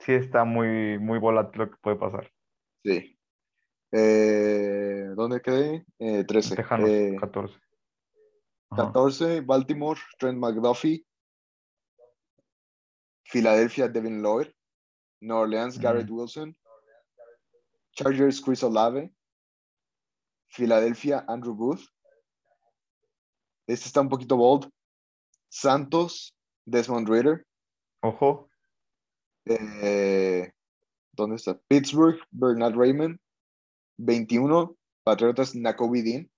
Sí, está muy, muy volátil lo que puede pasar. Sí. Eh, ¿dónde quedé? Eh, 13. Tejanos, Eh, 14. Ajá. 14, Baltimore, Trent McDuffie. Filadelfia, Devin Lloyd. New Orleans, Garrett. Wilson. Chargers, Chris Olave. Filadelfia, Andrew Booth. Este está un poquito bold. Santos, Desmond Ritter. Ojo. Eh, ¿dónde está? Pittsburgh, Bernard Raymond. 21, Patriotas, Nakobe Dean.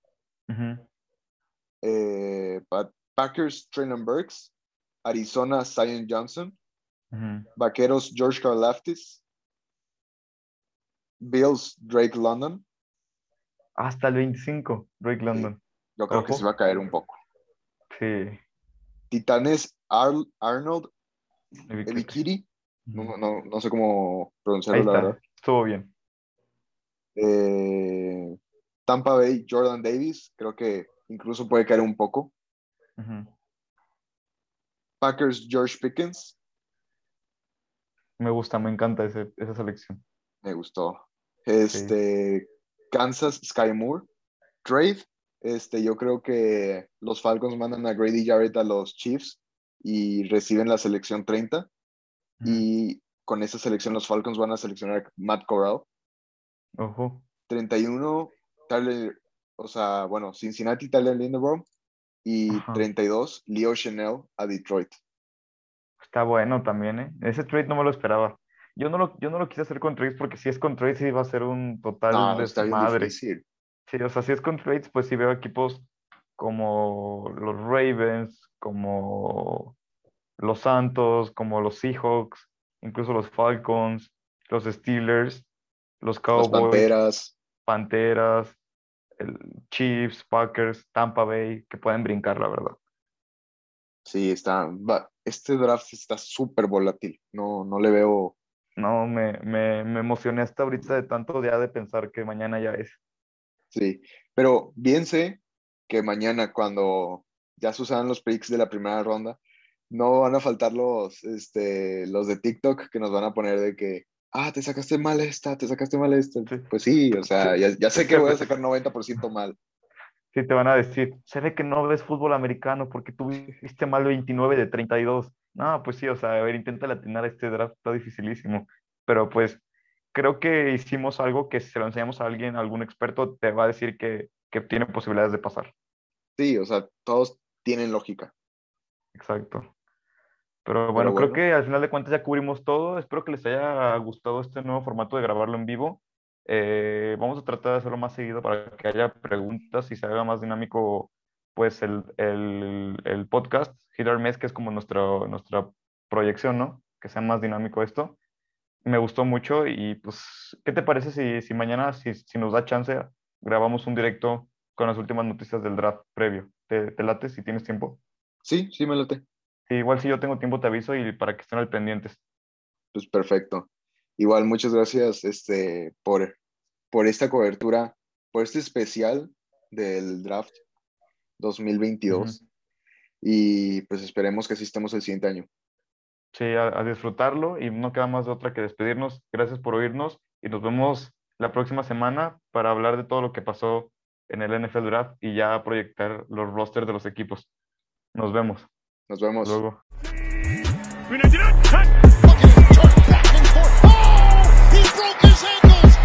Eh, Pa- Packers, Traylon Burks. Arizona, Zion Johnson. Vaqueros, George Karlaftis. Bills, Drake London. Hasta el 25, Drake London. Yo creo que se va a caer un poco. Sí. Titanes, Ar- Arnold. Ujú. No, no, no sé cómo Ahí pronunciarlo, la está. verdad. Estuvo bien. Eh, Tampa Bay, Jordan Davis. Creo que incluso puede caer un poco. Packers, George Pickens. Me gusta, me encanta ese- esa selección. Me gustó. Este, Kansas, Sky Moore. Trade. Este, yo creo que los Falcons mandan a Grady Jarrett a los Chiefs y reciben la selección 30. Ujú. Y con esa selección los Falcons van a seleccionar a Matt Corral. Ojo. 31, Tyler, o sea, bueno, Cincinnati, Tyler Linderbaum. Y Ajá. 32, Leo Chanel a Detroit. Está bueno también, ¿eh? Ese trade no me lo esperaba. Yo no lo, yo no lo quise hacer con trades porque si es con trades sí va a ser un total No, desmadre. Sí, o sea, si es con trades, pues sí veo equipos como los Ravens, como los Santos, como los Seahawks, incluso los Falcons, los Steelers, los Los Cowboys, Panteras. Panteras, el Chiefs, Packers, Tampa Bay, que pueden brincar, la verdad. Sí, está. este draft está súper volátil. No, no le veo. No, me, me, me emocioné hasta ahorita de tanto día de pensar que mañana ya es. Sí. Pero bien sé que mañana, cuando ya sucedan los picks de la primera ronda, no van a faltar los, este, los de TikTok que nos van a poner de que, ah, te sacaste mal esta, te sacaste mal esta. Sí. Pues sí, o sea, ya, ya sé que voy a pues- sacar 90% mal. Sí, te van a decir, se ve que no ves fútbol americano porque tú viste mal 29 de 32 No, pues sí, o sea, a ver, intenta latinar este draft, está dificilísimo. Pero pues creo que hicimos algo que si se lo enseñamos a alguien, a algún experto, te va a decir que, que tiene posibilidades de pasar. Sí, o sea, todos tienen lógica. Exacto. Pero bueno, creo que al final de cuentas ya cubrimos todo. Espero que les haya gustado este nuevo formato de grabarlo en vivo. Eh, vamos a tratar de hacerlo más seguido para que haya preguntas y se haga más dinámico pues el, el, el podcast, Hit Mes, que es como nuestra, nuestra proyección, ¿no? Que sea más dinámico esto. Me gustó mucho y pues, ¿qué te parece si, si mañana, si, si nos da chance, grabamos un directo con las últimas noticias del draft previo? ¿Te, te late si tienes tiempo? Sí, sí me late. Igual si yo tengo tiempo te aviso y para que estén al pendientes. Pues perfecto. Igual muchas gracias este, por, por esta cobertura, por este especial del draft 2022. Y pues esperemos que asistamos el siguiente año. Sí, a, disfrutarlo y no queda más de otra que despedirnos. Gracias por oírnos y nos vemos la próxima semana para hablar de todo lo que pasó en el NFL Draft y ya proyectar los rosters de los equipos. Nos vemos. Nos vemos. Luego.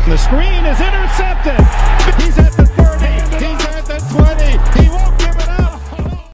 The screen is intercepted. He's at the